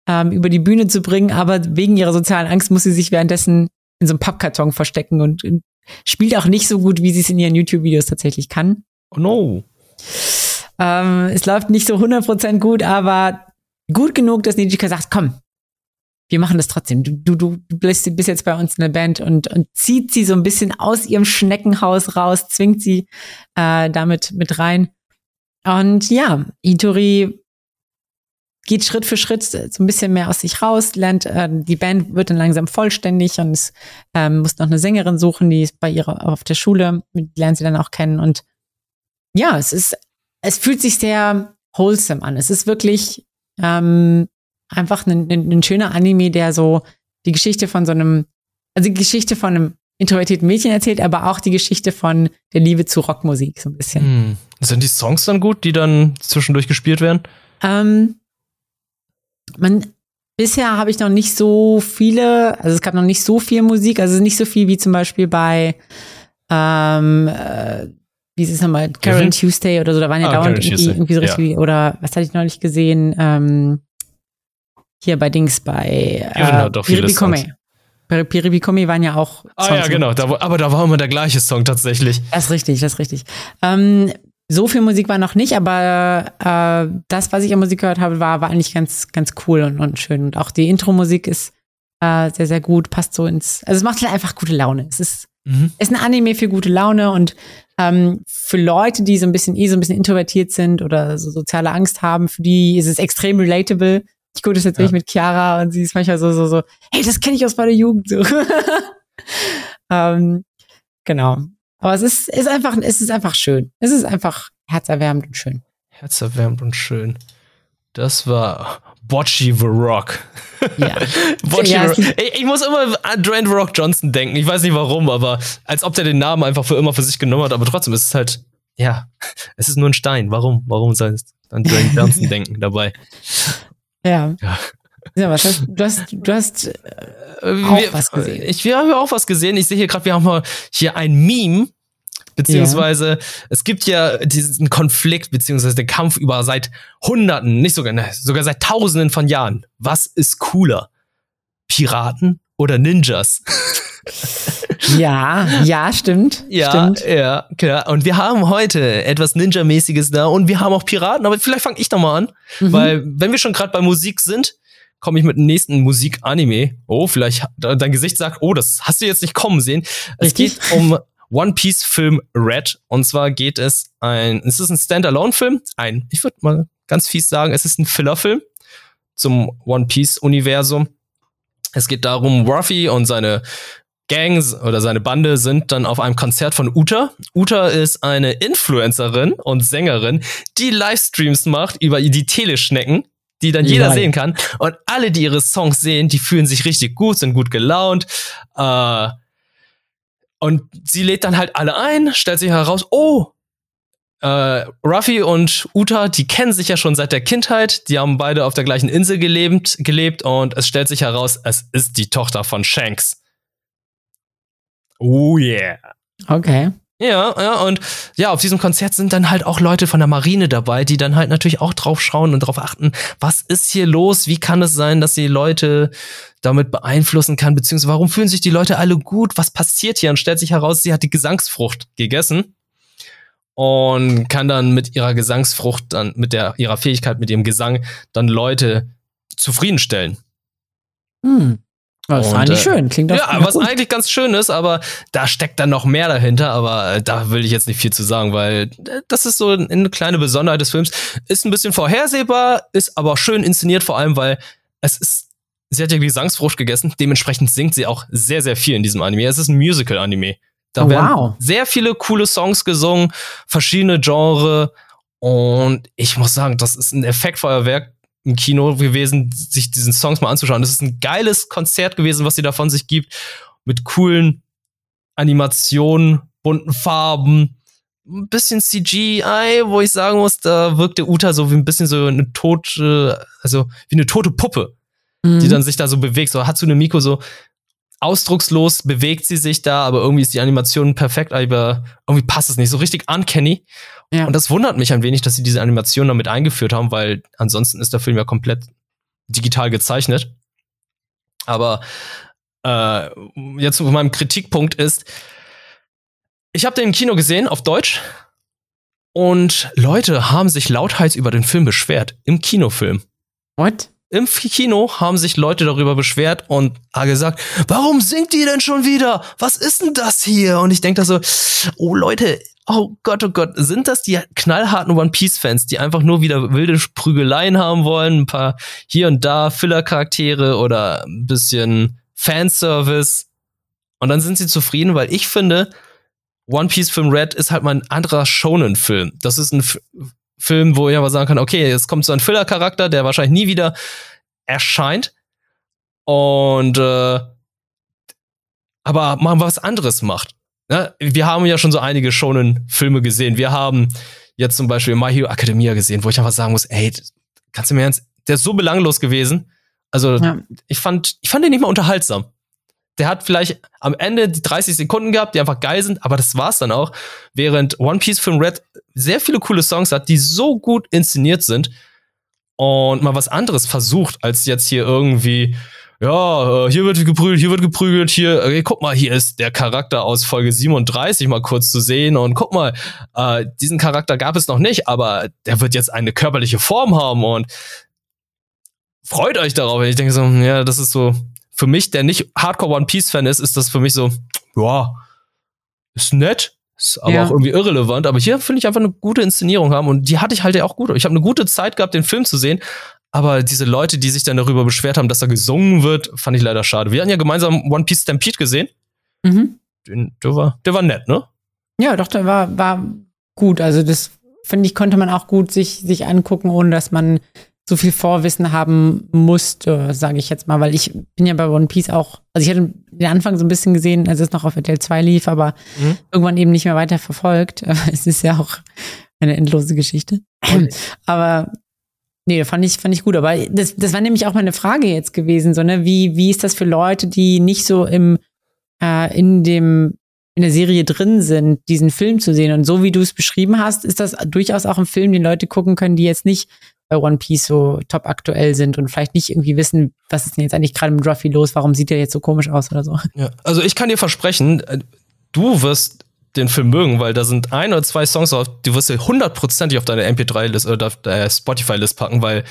ähm, über die Bühne zu bringen, aber wegen ihrer sozialen Angst muss sie sich währenddessen in so einem Pappkarton verstecken und, und spielt auch nicht so gut, wie sie es in ihren YouTube-Videos tatsächlich kann. Oh no. Ähm, es läuft nicht so 100% gut, aber gut genug, dass Nijika sagt, komm, wir machen das trotzdem. Du, du, du bist, jetzt bei uns in der Band und, und zieht sie so ein bisschen aus ihrem Schneckenhaus raus, zwingt sie äh, damit mit rein. Und ja, Itori geht Schritt für Schritt so ein bisschen mehr aus sich raus, lernt, äh, die Band wird dann langsam vollständig und es ähm, muss noch eine Sängerin suchen, die ist bei ihrer auf der Schule, die lernt sie dann auch kennen. Und ja, es ist, es fühlt sich sehr wholesome an. Es ist wirklich ähm, einfach ein, ein, ein schöner Anime, der so die Geschichte von so einem, also die Geschichte von einem introvertierten Mädchen erzählt, aber auch die Geschichte von der Liebe zu Rockmusik so ein bisschen. Hm. Sind die Songs dann gut, die dann zwischendurch gespielt werden? Ähm, man, bisher habe ich noch nicht so viele, also es gab noch nicht so viel Musik, also nicht so viel wie zum Beispiel bei ähm, äh, wie ist es nochmal, Karen mhm. Tuesday oder so, da waren ja ah, dauernd irgendwie, irgendwie, so richtig, ja. oder was hatte ich neulich gesehen, ähm, hier bei Dings bei äh, doch Piribikome. Piribikome waren ja auch. Ah Songs ja, genau. Da, aber da war immer der gleiche Song tatsächlich. Das ist richtig, das ist richtig. Ähm, so viel Musik war noch nicht, aber äh, das, was ich an Musik gehört habe, war, war eigentlich ganz, ganz cool und, und schön. Und auch die Intro-Musik ist äh, sehr, sehr gut, passt so ins. Also es macht halt einfach gute Laune. Es ist, mhm. ist ein Anime für gute Laune und ähm, für Leute, die so ein bisschen eh so ein bisschen introvertiert sind oder so soziale Angst haben, für die ist es extrem relatable ich gucke das jetzt ja. mit Chiara und sie ist manchmal so, so, so, hey, das kenne ich aus meiner Jugend. So. ähm, genau. Aber es ist, ist einfach, es ist einfach schön. Es ist einfach herzerwärmend und schön. Herzerwärmend und schön. Das war Bocci the Rock. Ja. Bocci Ja, the Rock. Ich, ich muss immer an Dwayne The Rock Johnson denken. Ich weiß nicht warum, aber als ob der den Namen einfach für immer für sich genommen hat. Aber trotzdem ist es halt, ja, es ist nur ein Stein. Warum? Warum soll es an Dwayne Johnson denken dabei? Ja. Ja. Ja, was hast, du hast, du hast, äh, Auch wir, was gesehen. Ich, wir haben ja auch was gesehen. Ich sehe hier gerade, wir haben mal hier ein Meme, beziehungsweise es gibt ja diesen Konflikt, beziehungsweise den Kampf über seit Hunderten, nicht sogar, ne, sogar seit Tausenden von Jahren. Was ist cooler? Piraten oder Ninjas? ja, ja, stimmt. Ja, Stimmt. ja, klar. Und wir haben heute etwas Ninja-mäßiges da und wir haben auch Piraten, aber vielleicht fange ich doch mal an, Mhm. weil wenn wir schon gerade bei Musik sind, komme ich mit dem nächsten Musik-Anime. Oh, vielleicht dein Gesicht sagt, oh, das hast du jetzt nicht kommen sehen. Es Richtig. geht um One Piece Film Red und zwar geht es ein, es ist ein Standalone-Film, ein, ich würde mal ganz fies sagen, es ist ein Filler-Film zum One Piece Universum. Es geht darum, Ruffy und seine Gangs oder seine Bande sind dann auf einem Konzert von Uta. Uta ist eine Influencerin und Sängerin, die Livestreams macht über die Teleschnecken, die dann jeder Geil. sehen kann. Und alle, die ihre Songs sehen, die fühlen sich richtig gut, sind gut gelaunt. Äh, und sie lädt dann halt alle ein, stellt sich heraus, oh, äh, Ruffy und Uta, die kennen sich ja schon seit der Kindheit. Die haben beide auf der gleichen Insel gelebt, gelebt und es stellt sich heraus, es ist die Tochter von Shanks. Oh yeah. Okay. Ja, ja, und ja, auf diesem Konzert sind dann halt auch Leute von der Marine dabei, die dann halt natürlich auch drauf schauen und drauf achten, was ist hier los? Wie kann es sein, dass sie Leute damit beeinflussen kann? Beziehungsweise warum fühlen sich die Leute alle gut? Was passiert hier? Und stellt sich heraus, sie hat die Gesangsfrucht gegessen und kann dann mit ihrer Gesangsfrucht, dann mit der, ihrer Fähigkeit, mit ihrem Gesang, dann Leute zufriedenstellen. Hm. Das Und, fand ich äh, schön. Klingt doch Ja, was gut. eigentlich ganz schön ist, aber da steckt dann noch mehr dahinter, aber äh, da will ich jetzt nicht viel zu sagen, weil äh, das ist so eine kleine Besonderheit des Films. Ist ein bisschen vorhersehbar, ist aber schön inszeniert, vor allem, weil es ist, sie hat ja Gesangsfrucht gegessen, dementsprechend singt sie auch sehr, sehr viel in diesem Anime. Es ist ein Musical-Anime. Da Oh, werden wow. sehr viele coole Songs gesungen, verschiedene Genre und ich muss sagen, das ist ein Effektfeuerwerk im Kino gewesen, sich diesen Songs mal anzuschauen. Das ist ein geiles Konzert gewesen, was sie da von sich gibt, mit coolen Animationen, bunten Farben, ein bisschen CGI, wo ich sagen muss, da wirkte Uta so wie ein bisschen so eine tote, also wie eine tote Puppe, die Mhm. dann sich da so bewegt. So Hatsune Miku so ausdruckslos bewegt sie sich da, aber irgendwie ist die Animation perfekt, aber irgendwie passt es nicht. So richtig uncanny. Ja. Und das wundert mich ein wenig, dass sie diese Animation damit eingeführt haben, weil ansonsten ist der Film ja komplett digital gezeichnet. Aber äh, jetzt zu meinem Kritikpunkt ist, ich habe den im Kino gesehen auf Deutsch und Leute haben sich lauthals über den Film beschwert im Kinofilm. What? Im Kino haben sich Leute darüber beschwert und gesagt, warum singt die denn schon wieder? Was ist denn das hier? Und ich denke da so, oh Leute, oh Gott, oh Gott, sind das die knallharten One Piece Fans, die einfach nur wieder wilde Prügeleien haben wollen, ein paar hier und da Filler-Charaktere oder ein bisschen Fanservice? Und dann sind sie zufrieden, weil ich finde, One Piece Film Red ist halt mal ein anderer Shonen-Film. Das ist ein Film, wo ich aber sagen kann, okay, jetzt kommt so ein Filler-Charakter, der wahrscheinlich nie wieder erscheint. Und äh, aber mal was anderes macht. Ne? Wir haben ja schon so einige Shonen-Filme gesehen. Wir haben jetzt zum Beispiel My Hero Academia gesehen, wo ich einfach sagen muss, ey, kannst du mir ernst, der ist so belanglos gewesen. Also Ja. ich fand, ich fand den nicht mal unterhaltsam. Der hat vielleicht am Ende die 30 Sekunden gehabt, die einfach geil sind, aber das war's dann auch. Während One Piece Film Red sehr viele coole Songs hat, die so gut inszeniert sind und mal was anderes versucht, als jetzt hier irgendwie, ja, äh, hier wird geprügelt, hier wird geprügelt, hier, okay, guck mal, hier ist der Charakter aus Folge 37 mal kurz zu sehen und guck mal, äh, diesen Charakter gab es noch nicht, aber der wird jetzt eine körperliche Form haben und freut euch darauf. Ich denke so, ja, das ist so, für mich, der nicht Hardcore One Piece Fan ist, ist das für mich so, ja, ist nett, ist aber Ja. auch irgendwie irrelevant. Aber hier finde ich einfach eine gute Inszenierung haben und die hatte ich halt ja auch gut. Ich habe eine gute Zeit gehabt, den Film zu sehen. Aber diese Leute, die sich dann darüber beschwert haben, dass da gesungen wird, fand ich leider schade. Wir hatten ja gemeinsam One Piece Stampede gesehen. Mhm. Den, der, war, der war nett, ne? Ja, doch, der war, war gut. Also das finde ich, konnte man auch gut sich, sich angucken, ohne dass man so viel Vorwissen haben musste, sage ich jetzt mal, weil ich bin ja bei One Piece auch, also ich hatte den Anfang so ein bisschen gesehen, als es noch auf RTL 2 lief, aber mhm. irgendwann eben nicht mehr weiter verfolgt. Es ist ja auch eine endlose Geschichte. Okay. Aber nee, fand ich, fand ich gut. Aber das, das war nämlich auch meine Frage jetzt gewesen, so, ne? Wie, wie ist das für Leute, die nicht so im, äh, in dem, in der Serie drin sind, diesen Film zu sehen? Und so wie du es beschrieben hast, ist das durchaus auch ein Film, den Leute gucken können, die jetzt nicht bei One Piece so top aktuell sind und vielleicht nicht irgendwie wissen, was ist denn jetzt eigentlich gerade mit Ruffy los, warum sieht der jetzt so komisch aus oder so. Ja, also ich kann dir versprechen, äh, du wirst den Film mögen, weil da sind ein oder zwei Songs drauf, die wirst du hundertprozentig auf deine MP3-List oder auf deine Spotify-List packen, weil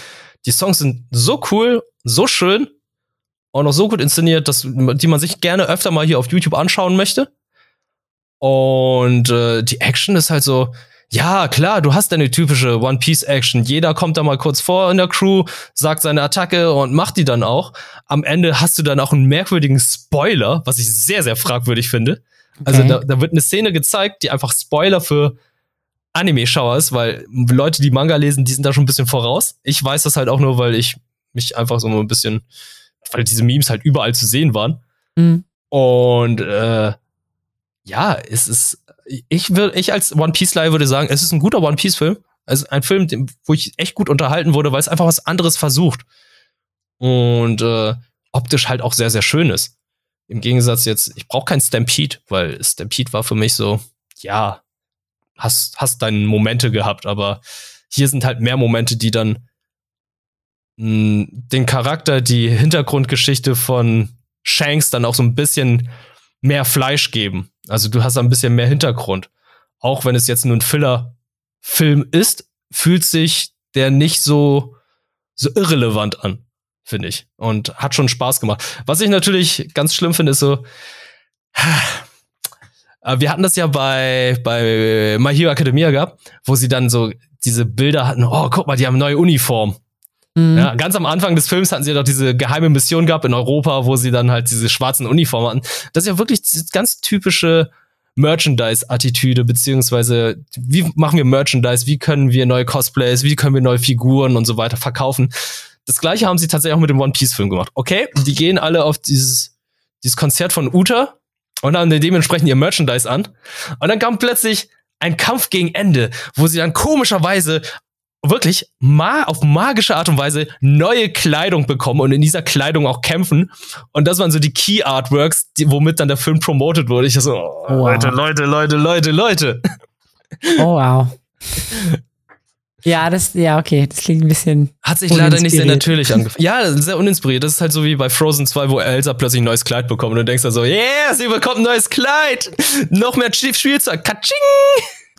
die Songs sind so cool, so schön und auch so gut inszeniert, dass die man sich gerne öfter mal hier auf YouTube anschauen möchte. Und äh, die Action ist halt so, ja, klar, du hast deine typische One Piece Action. Jeder kommt da mal kurz vor in der Crew, sagt seine Attacke und macht die dann auch. Am Ende hast du dann auch einen merkwürdigen Spoiler, was ich sehr, sehr fragwürdig finde. Also okay. Also da, da wird eine Szene gezeigt, die einfach Spoiler für Anime-Schauer ist, weil Leute, die Manga lesen, die sind da schon ein bisschen voraus. Ich weiß das halt auch nur, weil ich mich einfach so ein bisschen, weil diese Memes halt überall zu sehen waren. Mhm. Und äh, ja, es ist ich würde, ich als One Piece Laie würde sagen, es ist ein guter One Piece Film. Also ein Film, wo ich echt gut unterhalten wurde, weil es einfach was anderes versucht. Und äh, optisch halt auch sehr, sehr schön ist. Im Gegensatz jetzt, ich brauche kein Stampede, weil Stampede war für mich so, ja, hast, hast deine Momente gehabt, aber hier sind halt mehr Momente, die dann mh, den Charakter, die Hintergrundgeschichte von Shanks dann auch so ein bisschen mehr Fleisch geben. Also du hast ein bisschen mehr Hintergrund. Auch wenn es jetzt nur ein Filler-Film ist, fühlt sich der nicht so, so irrelevant an, finde ich. Und hat schon Spaß gemacht. Was ich natürlich ganz schlimm finde, ist so, äh, wir hatten das ja bei, bei My Hero Academia gehabt, wo sie dann so diese Bilder hatten, oh, guck mal, die haben neue Uniform. Mhm. Ja, ganz am Anfang des Films hatten sie ja doch diese geheime Mission gehabt in Europa, wo sie dann halt diese schwarzen Uniformen hatten. Das ist ja wirklich diese ganz typische Merchandise-Attitüde, beziehungsweise wie machen wir Merchandise, wie können wir neue Cosplays, wie können wir neue Figuren und so weiter verkaufen. Das gleiche haben sie tatsächlich auch mit dem One Piece-Film gemacht. Okay, die gehen alle auf dieses, dieses Konzert von Uta und haben dementsprechend ihr Merchandise an. Und dann kam plötzlich ein Kampf gegen Ende, wo sie dann komischerweise wirklich ma auf magische Art und Weise neue Kleidung bekommen und in dieser Kleidung auch kämpfen. Und das waren so die Key Artworks, die, womit dann der Film promoted wurde. Ich so, oh, wow. Leute, Leute, Leute, Leute, Leute. Oh, wow. Ja, das, ja, okay, das klingt ein bisschen. Hat sich leider nicht sehr natürlich angefangen. Ja, sehr uninspiriert. Das ist halt so wie bei Frozen 2, wo Elsa plötzlich ein neues Kleid bekommt und du denkst da so, yeah, sie bekommt ein neues Kleid! Noch mehr Spielzeug, katsching!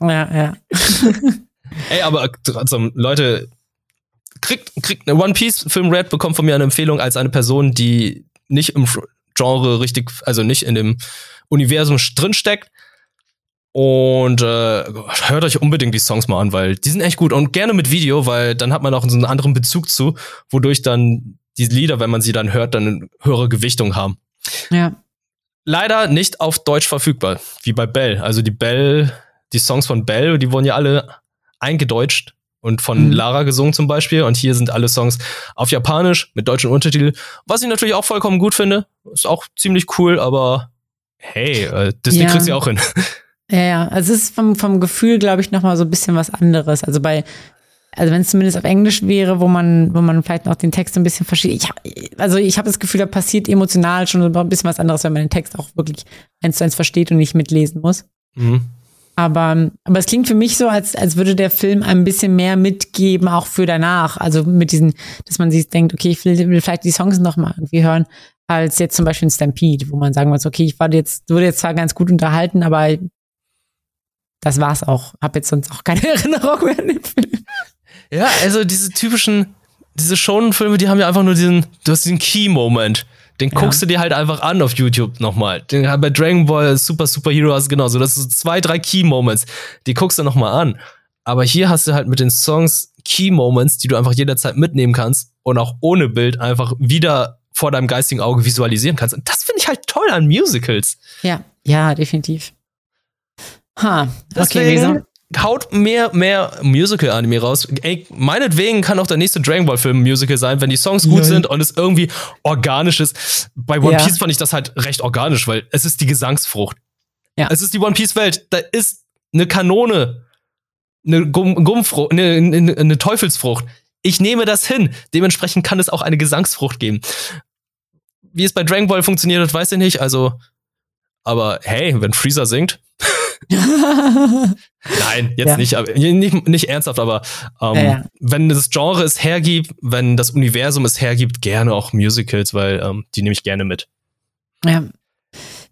Ja, ja. Ey, aber also, Leute, kriegt, kriegt eine One Piece Film Red bekommt von mir eine Empfehlung als eine Person, die nicht im Genre richtig, also nicht in dem Universum drinsteckt. Und äh, hört euch unbedingt die Songs mal an, weil die sind echt gut und gerne mit Video, weil dann hat man auch so einen anderen Bezug zu, wodurch dann die Lieder, wenn man sie dann hört, dann eine höhere Gewichtung haben. Ja. Leider nicht auf Deutsch verfügbar, wie bei Bell. Also die Bell, die Songs von Bell, die wurden ja alle eingedeutscht und von mhm. Lara gesungen zum Beispiel. Und hier sind alle Songs auf Japanisch mit deutschen Untertiteln, was ich natürlich auch vollkommen gut finde. Ist auch ziemlich cool, aber hey, äh, Disney ja. kriegt's ja auch hin. Ja, ja, also es ist vom, vom Gefühl, glaube ich, nochmal so ein bisschen was anderes. Also bei, also wenn es zumindest auf Englisch wäre, wo man, wo man vielleicht noch den Text ein bisschen versteht. Ich, also ich habe das Gefühl, da passiert emotional schon ein bisschen was anderes, wenn man den Text auch wirklich eins zu eins versteht und nicht mitlesen muss. Mhm. Aber, aber es klingt für mich so, als, als würde der Film ein bisschen mehr mitgeben, auch für danach. Also mit diesen, dass man sich denkt, okay, ich will, will vielleicht die Songs noch mal irgendwie hören, als jetzt zum Beispiel ein Stampede, wo man sagen muss, okay, ich war jetzt, wurde jetzt zwar ganz gut unterhalten, aber das war's auch. Hab jetzt sonst auch keine Erinnerung mehr an den Film. Ja, also diese typischen, diese Shonen-Filme, die haben ja einfach nur diesen, du hast diesen Key-Moment. Den ja. guckst du dir halt einfach an auf YouTube nochmal. Den bei Dragon Ball Super Super Hero hast du genauso. Das sind zwei, drei Key Moments. Die guckst du nochmal an. Aber hier hast du halt mit den Songs Key Moments, die du einfach jederzeit mitnehmen kannst und auch ohne Bild einfach wieder vor deinem geistigen Auge visualisieren kannst. Und das finde ich halt toll an Musicals. Ja, ja, definitiv. Ha, okay, Deswegen, haut mehr, mehr Musical-Anime raus. Ey, meinetwegen kann auch der nächste Dragon Ball-Film Musical sein, wenn die Songs gut ja. sind und es irgendwie organisch ist. Bei One ja. Piece fand ich das halt recht organisch, weil es ist die Gesangsfrucht. Ja. Es ist die One Piece-Welt. Da ist eine Kanone, eine Gummfrucht, eine, eine, eine Teufelsfrucht. Ich nehme das hin. Dementsprechend kann es auch eine Gesangsfrucht geben. Wie es bei Dragon Ball funktioniert hat, weiß ich nicht. Also, aber hey, wenn Freezer singt. Nein, jetzt ja. nicht, aber nicht, nicht ernsthaft, aber ähm, ja, ja. wenn das Genre es hergibt, wenn das Universum es hergibt, gerne auch Musicals, weil ähm, die nehme ich gerne mit. Ja.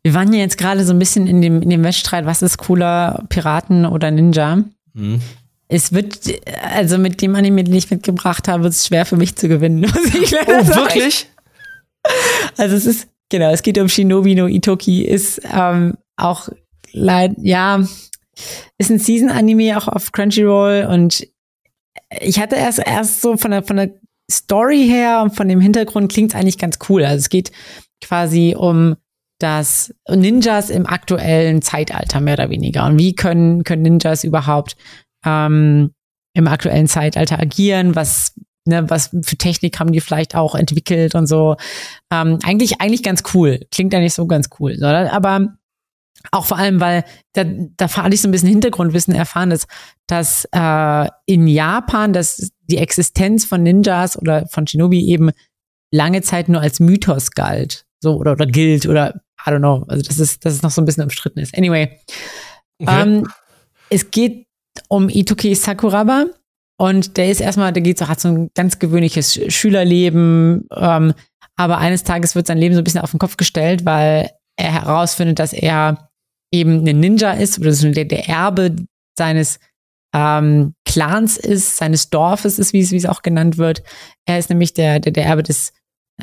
Wir waren ja jetzt gerade so ein bisschen in dem, in dem Wettstreit, was ist cooler, Piraten oder Ninja? Mhm. Es wird, also mit dem Anime, den ich mitgebracht habe, wird es schwer für mich zu gewinnen. Oh, wirklich? Also es ist, genau, es geht um Shinobi no Itoki, ist ähm, auch leid, ja, ist ein Season-Anime auch auf Crunchyroll und ich hatte erst erst so von der von der Story her und von dem Hintergrund klingt es eigentlich ganz cool. Also es geht quasi um das Ninjas im aktuellen Zeitalter mehr oder weniger und wie können können Ninjas überhaupt ähm, im aktuellen Zeitalter agieren? Was ne, was für Technik haben die vielleicht auch entwickelt und so? Ähm, eigentlich eigentlich ganz cool. Klingt eigentlich so ganz cool, oder? Aber auch vor allem, weil da, da hatte ich so ein bisschen Hintergrundwissen erfahren, dass, dass äh, in Japan dass die Existenz von Ninjas oder von Shinobi eben lange Zeit nur als Mythos galt. So, oder, oder gilt, oder I don't know. Also, dass es, dass es noch so ein bisschen umstritten ist. Anyway. Okay. Ähm, es geht um Itoki Sakuraba. Und der ist erstmal, der geht so, hat so ein ganz gewöhnliches Schülerleben. Ähm, aber eines Tages wird sein Leben so ein bisschen auf den Kopf gestellt, weil er herausfindet, dass er eben ein Ninja ist oder der, der Erbe seines ähm, Clans ist, seines Dorfes ist, wie es, wie es auch genannt wird. Er ist nämlich der, der, der Erbe des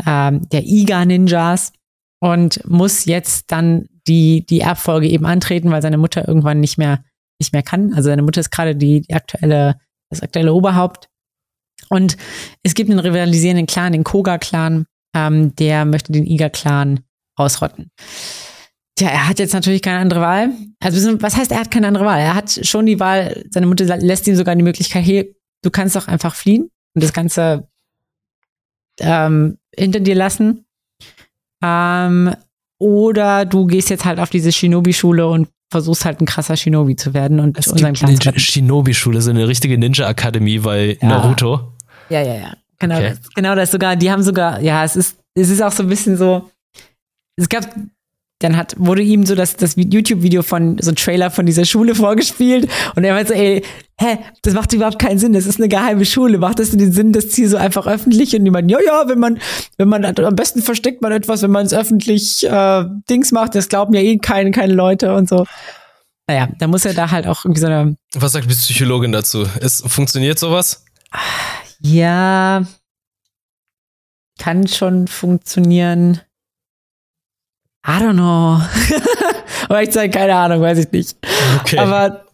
ähm, der Iga-Ninjas und muss jetzt dann die, die Erbfolge eben antreten, weil seine Mutter irgendwann nicht mehr, nicht mehr kann. Also seine Mutter ist gerade die, die aktuelle, das aktuelle Oberhaupt. Und es gibt einen rivalisierenden Clan, den Koga-Clan, ähm, der möchte den Iga-Clan ausrotten. Tja, er hat jetzt natürlich keine andere Wahl. Also, was heißt, er hat keine andere Wahl? Er hat schon die Wahl, seine Mutter lässt ihm sogar die Möglichkeit, hey, du kannst doch einfach fliehen und das Ganze ähm, hinter dir lassen. Ähm, oder du gehst jetzt halt auf diese Shinobi-Schule und versuchst halt ein krasser Shinobi zu werden und es unseren gibt Clan Shinobi-Schule, so eine richtige Ninja-Akademie bei ja. Naruto. Ja, ja, ja. Genau, okay. das, genau das sogar. Die haben sogar, ja, es ist, es ist auch so ein bisschen so. Es gab dann hat, wurde ihm so das, das YouTube-Video von, so ein Trailer von dieser Schule vorgespielt und er meinte so, ey, hä, das macht überhaupt keinen Sinn, das ist eine geheime Schule, macht das den Sinn, das Ziel so einfach öffentlich? Und die meinen, ja, ja, wenn man, wenn man, am besten versteckt man etwas, wenn man es öffentlich äh, Dings macht, das glauben ja eh keine, keine Leute und so. Naja, da muss er da halt auch irgendwie so eine. Was sagt die Psychologin dazu? Ist, funktioniert sowas? Ja, kann schon funktionieren. I don't know. Aber ich sage keine Ahnung, weiß ich nicht. Okay. Aber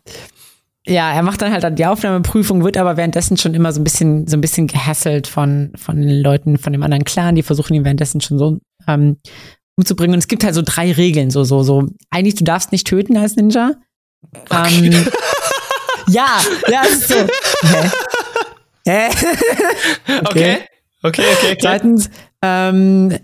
ja, er macht dann halt die Aufnahmeprüfung, wird aber währenddessen schon immer so ein bisschen, so ein bisschen gehasselt von, von den Leuten von dem anderen Clan, die versuchen ihn währenddessen schon so ähm, umzubringen. Und es gibt halt so drei Regeln, so, so, so. Eigentlich, du darfst nicht töten als Ninja. Okay. Ähm, ja, ja, ist so. Hä? Hä? okay. okay. Okay, okay, okay. Zweitens, ähm,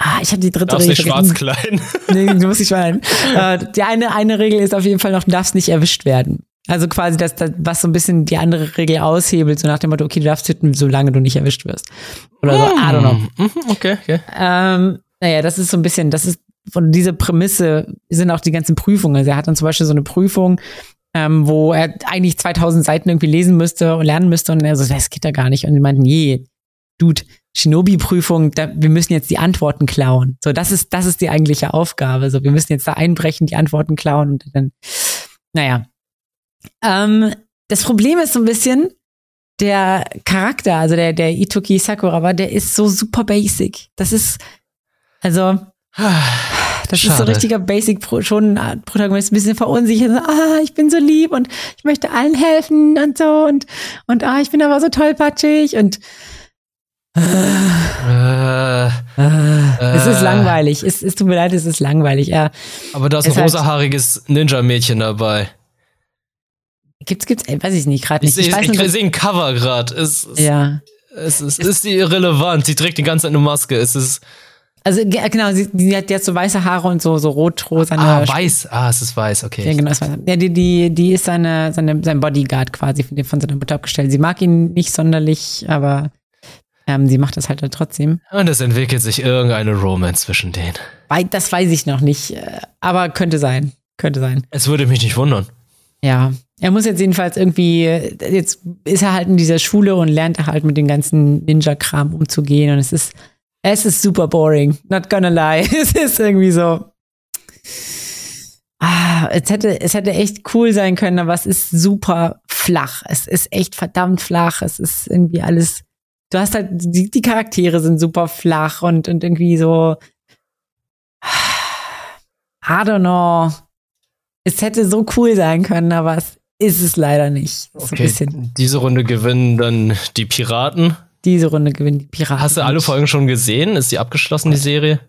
Ah, ich habe die dritte darfst Regel. Darfst nicht schwarz klein. nee, du musst nicht schwein. äh, die eine, eine Regel ist auf jeden Fall noch, du darfst nicht erwischt werden. Also quasi das, das, was so ein bisschen die andere Regel aushebelt, so nach dem Motto, okay, du darfst töten, solange du nicht erwischt wirst. Oder so, I don't know. Mhm, okay, okay. Ähm, naja, das ist so ein bisschen, das ist von dieser Prämisse sind auch die ganzen Prüfungen. Also er hat dann zum Beispiel so eine Prüfung, ähm, wo er eigentlich 2000 Seiten irgendwie lesen müsste und lernen müsste und er so, das geht da gar nicht. Und die meinten, nee, Dude, Shinobi-Prüfung, wir müssen jetzt die Antworten klauen. So, das ist, das ist die eigentliche Aufgabe. So, wir müssen jetzt da einbrechen, die Antworten klauen und dann, naja. Ähm, das Problem ist so ein bisschen, der Charakter, also der, der Itoki Sakurawa, der ist so super basic. Das ist, also, das Schade. ist so richtiger Basic, schon Protagonist, ein bisschen verunsichert. So, ah, ich bin so lieb und ich möchte allen helfen und so und, und ah, ich bin aber so tollpatschig und äh, äh, es ist langweilig. Es, es, tut mir leid, es ist langweilig. Ja. Aber da ist ein rosahaariges Ninja-Mädchen dabei. gibt's, gibt's, weiß ich nicht, gerade nicht. Ich, Ich, ich, nur, sehe ein Cover gerade. Es, es, ja. es, es ist irrelevant. Sie trägt die ganze Zeit eine Maske. Es ist Also ge- genau, sie, die hat jetzt so weiße Haare und so, so rot-rosa. ah, weiß. Ah, es ist weiß. Okay. Ja, genau, weiß ich. Ja, die, die, die ist seine, seine, sein Bodyguard quasi von, von seiner Mutter abgestellt. Sie mag ihn nicht sonderlich, aber ähm, sie macht das halt dann trotzdem. Und es entwickelt sich irgendeine Romance zwischen denen. Das weiß ich noch nicht, äh, aber könnte sein. Könnte sein. Es würde mich nicht wundern. Ja. Er muss jetzt jedenfalls irgendwie, jetzt ist er halt in dieser Schule und lernt halt mit dem ganzen Ninja-Kram umzugehen und es ist, es ist super boring. Not gonna lie. Es ist irgendwie so. Ah, es hätte, es hätte echt cool sein können, aber es ist super flach. Es ist echt verdammt flach. Es ist irgendwie alles. Du hast halt, die, die Charaktere sind super flach und, und irgendwie so. I don't know. Es hätte so cool sein können, aber es ist es leider nicht. So Okay, diese Runde gewinnen dann die Piraten. Diese Runde gewinnen die Piraten. Hast du alle Folgen schon gesehen? Ist die abgeschlossen, die Serie?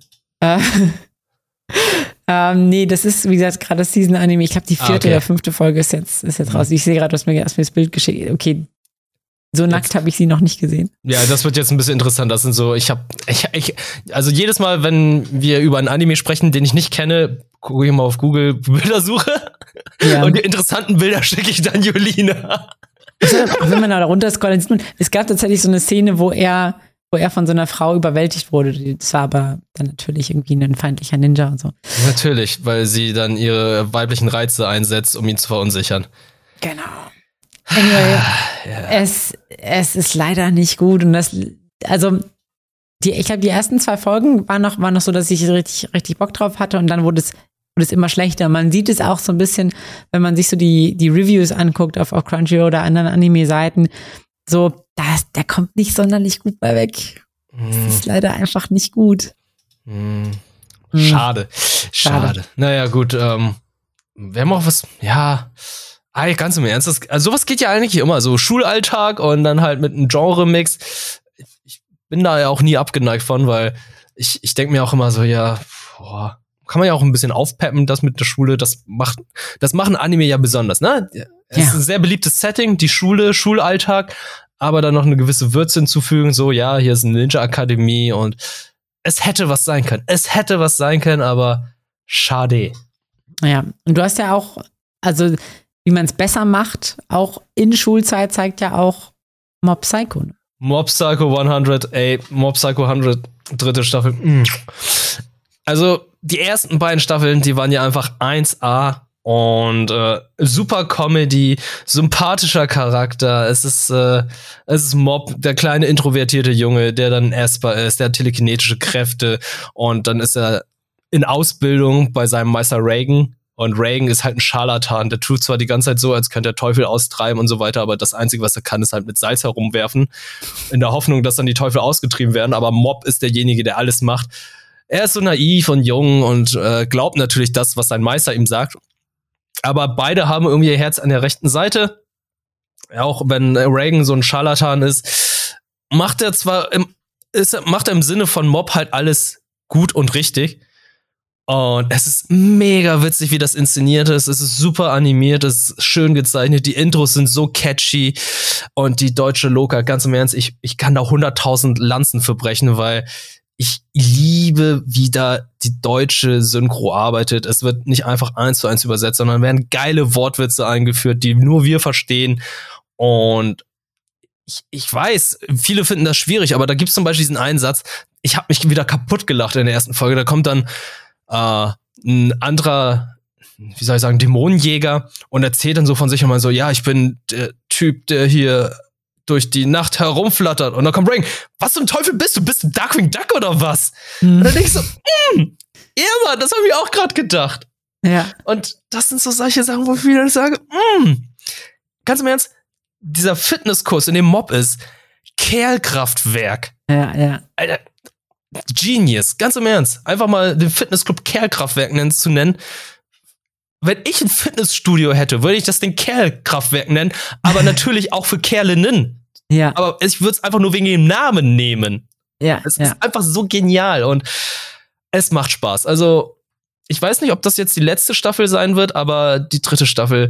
Äh, ähm, nee, das ist, wie gesagt, gerade das Season-Anime. Ich glaube, die Ah, vierte okay. oder fünfte Folge ist jetzt, ist jetzt raus. Ich sehe gerade, du hast mir erst mir das Bild geschickt. Okay, so nackt habe ich sie noch nicht gesehen. Ja, das wird jetzt ein bisschen interessant. Das sind so, ich habe, ich, ich, also jedes Mal, wenn wir über einen Anime sprechen, den ich nicht kenne, gucke ich mal auf Google Bildersuche Ja. und die interessanten Bilder schicke ich dann Julina. Wenn man da runter scrollt, sieht man, es gab tatsächlich so eine Szene, wo er, wo er von so einer Frau überwältigt wurde. Das war aber dann natürlich irgendwie ein feindlicher Ninja und so. Natürlich, weil sie dann ihre weiblichen Reize einsetzt, um ihn zu verunsichern. Genau. Anyway, es, es ist leider nicht gut und das, also, die, ich glaube, die ersten zwei Folgen waren noch, waren noch so, dass ich richtig, richtig Bock drauf hatte und dann wurde es, wurde es immer schlechter. Man sieht es auch so ein bisschen, wenn man sich so die, die Reviews anguckt auf, auf Crunchyroll oder anderen Anime-Seiten, so, das, der kommt nicht sonderlich gut bei weg. Das Hm, ist leider einfach nicht gut. Hm. Schade. Schade. Schade. Naja, gut, ähm, wir haben auch was, ja, ey, ganz im Ernst, das, also sowas geht ja eigentlich immer, so Schulalltag und dann halt mit einem Genre-Mix. Ich bin da ja auch nie abgeneigt von, weil ich, ich denke mir auch immer so, ja, boah, kann man ja auch ein bisschen aufpeppen, das mit der Schule, das macht, das machen Anime ja besonders, ne? Es Ja. ist ein sehr beliebtes Setting, die Schule, Schulalltag, aber dann noch eine gewisse Würze hinzufügen, so, ja, hier ist eine Ninja-Akademie und es hätte was sein können. Es hätte was sein können, aber schade. Ja, und du hast ja auch, also, wie man es besser macht, auch in Schulzeit zeigt ja auch Mob Psycho. ne? Mob Psycho 100, ey, Mob Psycho 100, dritte Staffel. mm. Also, die ersten beiden Staffeln, die waren ja einfach 1A und äh, super Comedy, sympathischer Charakter. Es ist, äh, es ist Mob, der kleine introvertierte Junge, der dann Esper ist, der telekinetische Kräfte und dann ist er in Ausbildung bei seinem Meister Reagan. Und Reagan ist halt ein Scharlatan. Der tut zwar die ganze Zeit so, als könnte er Teufel austreiben und so weiter, aber das Einzige, was er kann, ist halt mit Salz herumwerfen. In der Hoffnung, dass dann die Teufel ausgetrieben werden. Aber Mob ist derjenige, der alles macht. Er ist so naiv und jung und äh, glaubt natürlich das, was sein Meister ihm sagt. Aber beide haben irgendwie ihr Herz an der rechten Seite. Auch wenn Reagan so ein Scharlatan ist, macht er zwar im, ist, macht er im Sinne von Mob halt alles gut und richtig. Und es ist mega witzig, wie das inszeniert ist. Es ist super animiert, es ist schön gezeichnet. Die Intros sind so catchy. Und die deutsche Loka, ganz im Ernst, ich, ich kann da 100.000 Lanzen für brechen, weil ich liebe, wie da die deutsche Synchro arbeitet. Es wird nicht einfach eins zu eins übersetzt, sondern werden geile Wortwitze eingeführt, die nur wir verstehen. Und ich, ich weiß, viele finden das schwierig, aber da gibt's zum Beispiel diesen einen Satz, ich habe mich wieder kaputt gelacht in der ersten Folge. Da kommt dann äh, ein anderer, wie soll ich sagen, Dämonenjäger und erzählt dann so von sich immer so, ja, ich bin der Typ, der hier durch die Nacht herumflattert. Und dann kommt Ring, was zum Teufel bist du? Bist du Darkwing Duck oder was? Und dann denk ich so, mm, ja, Mann, das habe ich auch gerade gedacht. Ja. Und das sind so solche Sachen, wo viele sagen, mm, ganz im Ernst, dieser Fitnesskurs in dem Mob ist Kerlkraftwerk. Ja, ja. Alter, Genius, ganz im Ernst. Einfach mal den Fitnessclub Kerlkraftwerk nennen, zu nennen. Wenn ich ein Fitnessstudio hätte, würde ich das den Kerlkraftwerk nennen, aber natürlich auch für Kerlinnen. Ja, Aber ich würde es einfach nur wegen dem Namen nehmen. ja, Es ja. ist einfach so genial und es macht Spaß. Also, ich weiß nicht, ob das jetzt die letzte Staffel sein wird, aber die dritte Staffel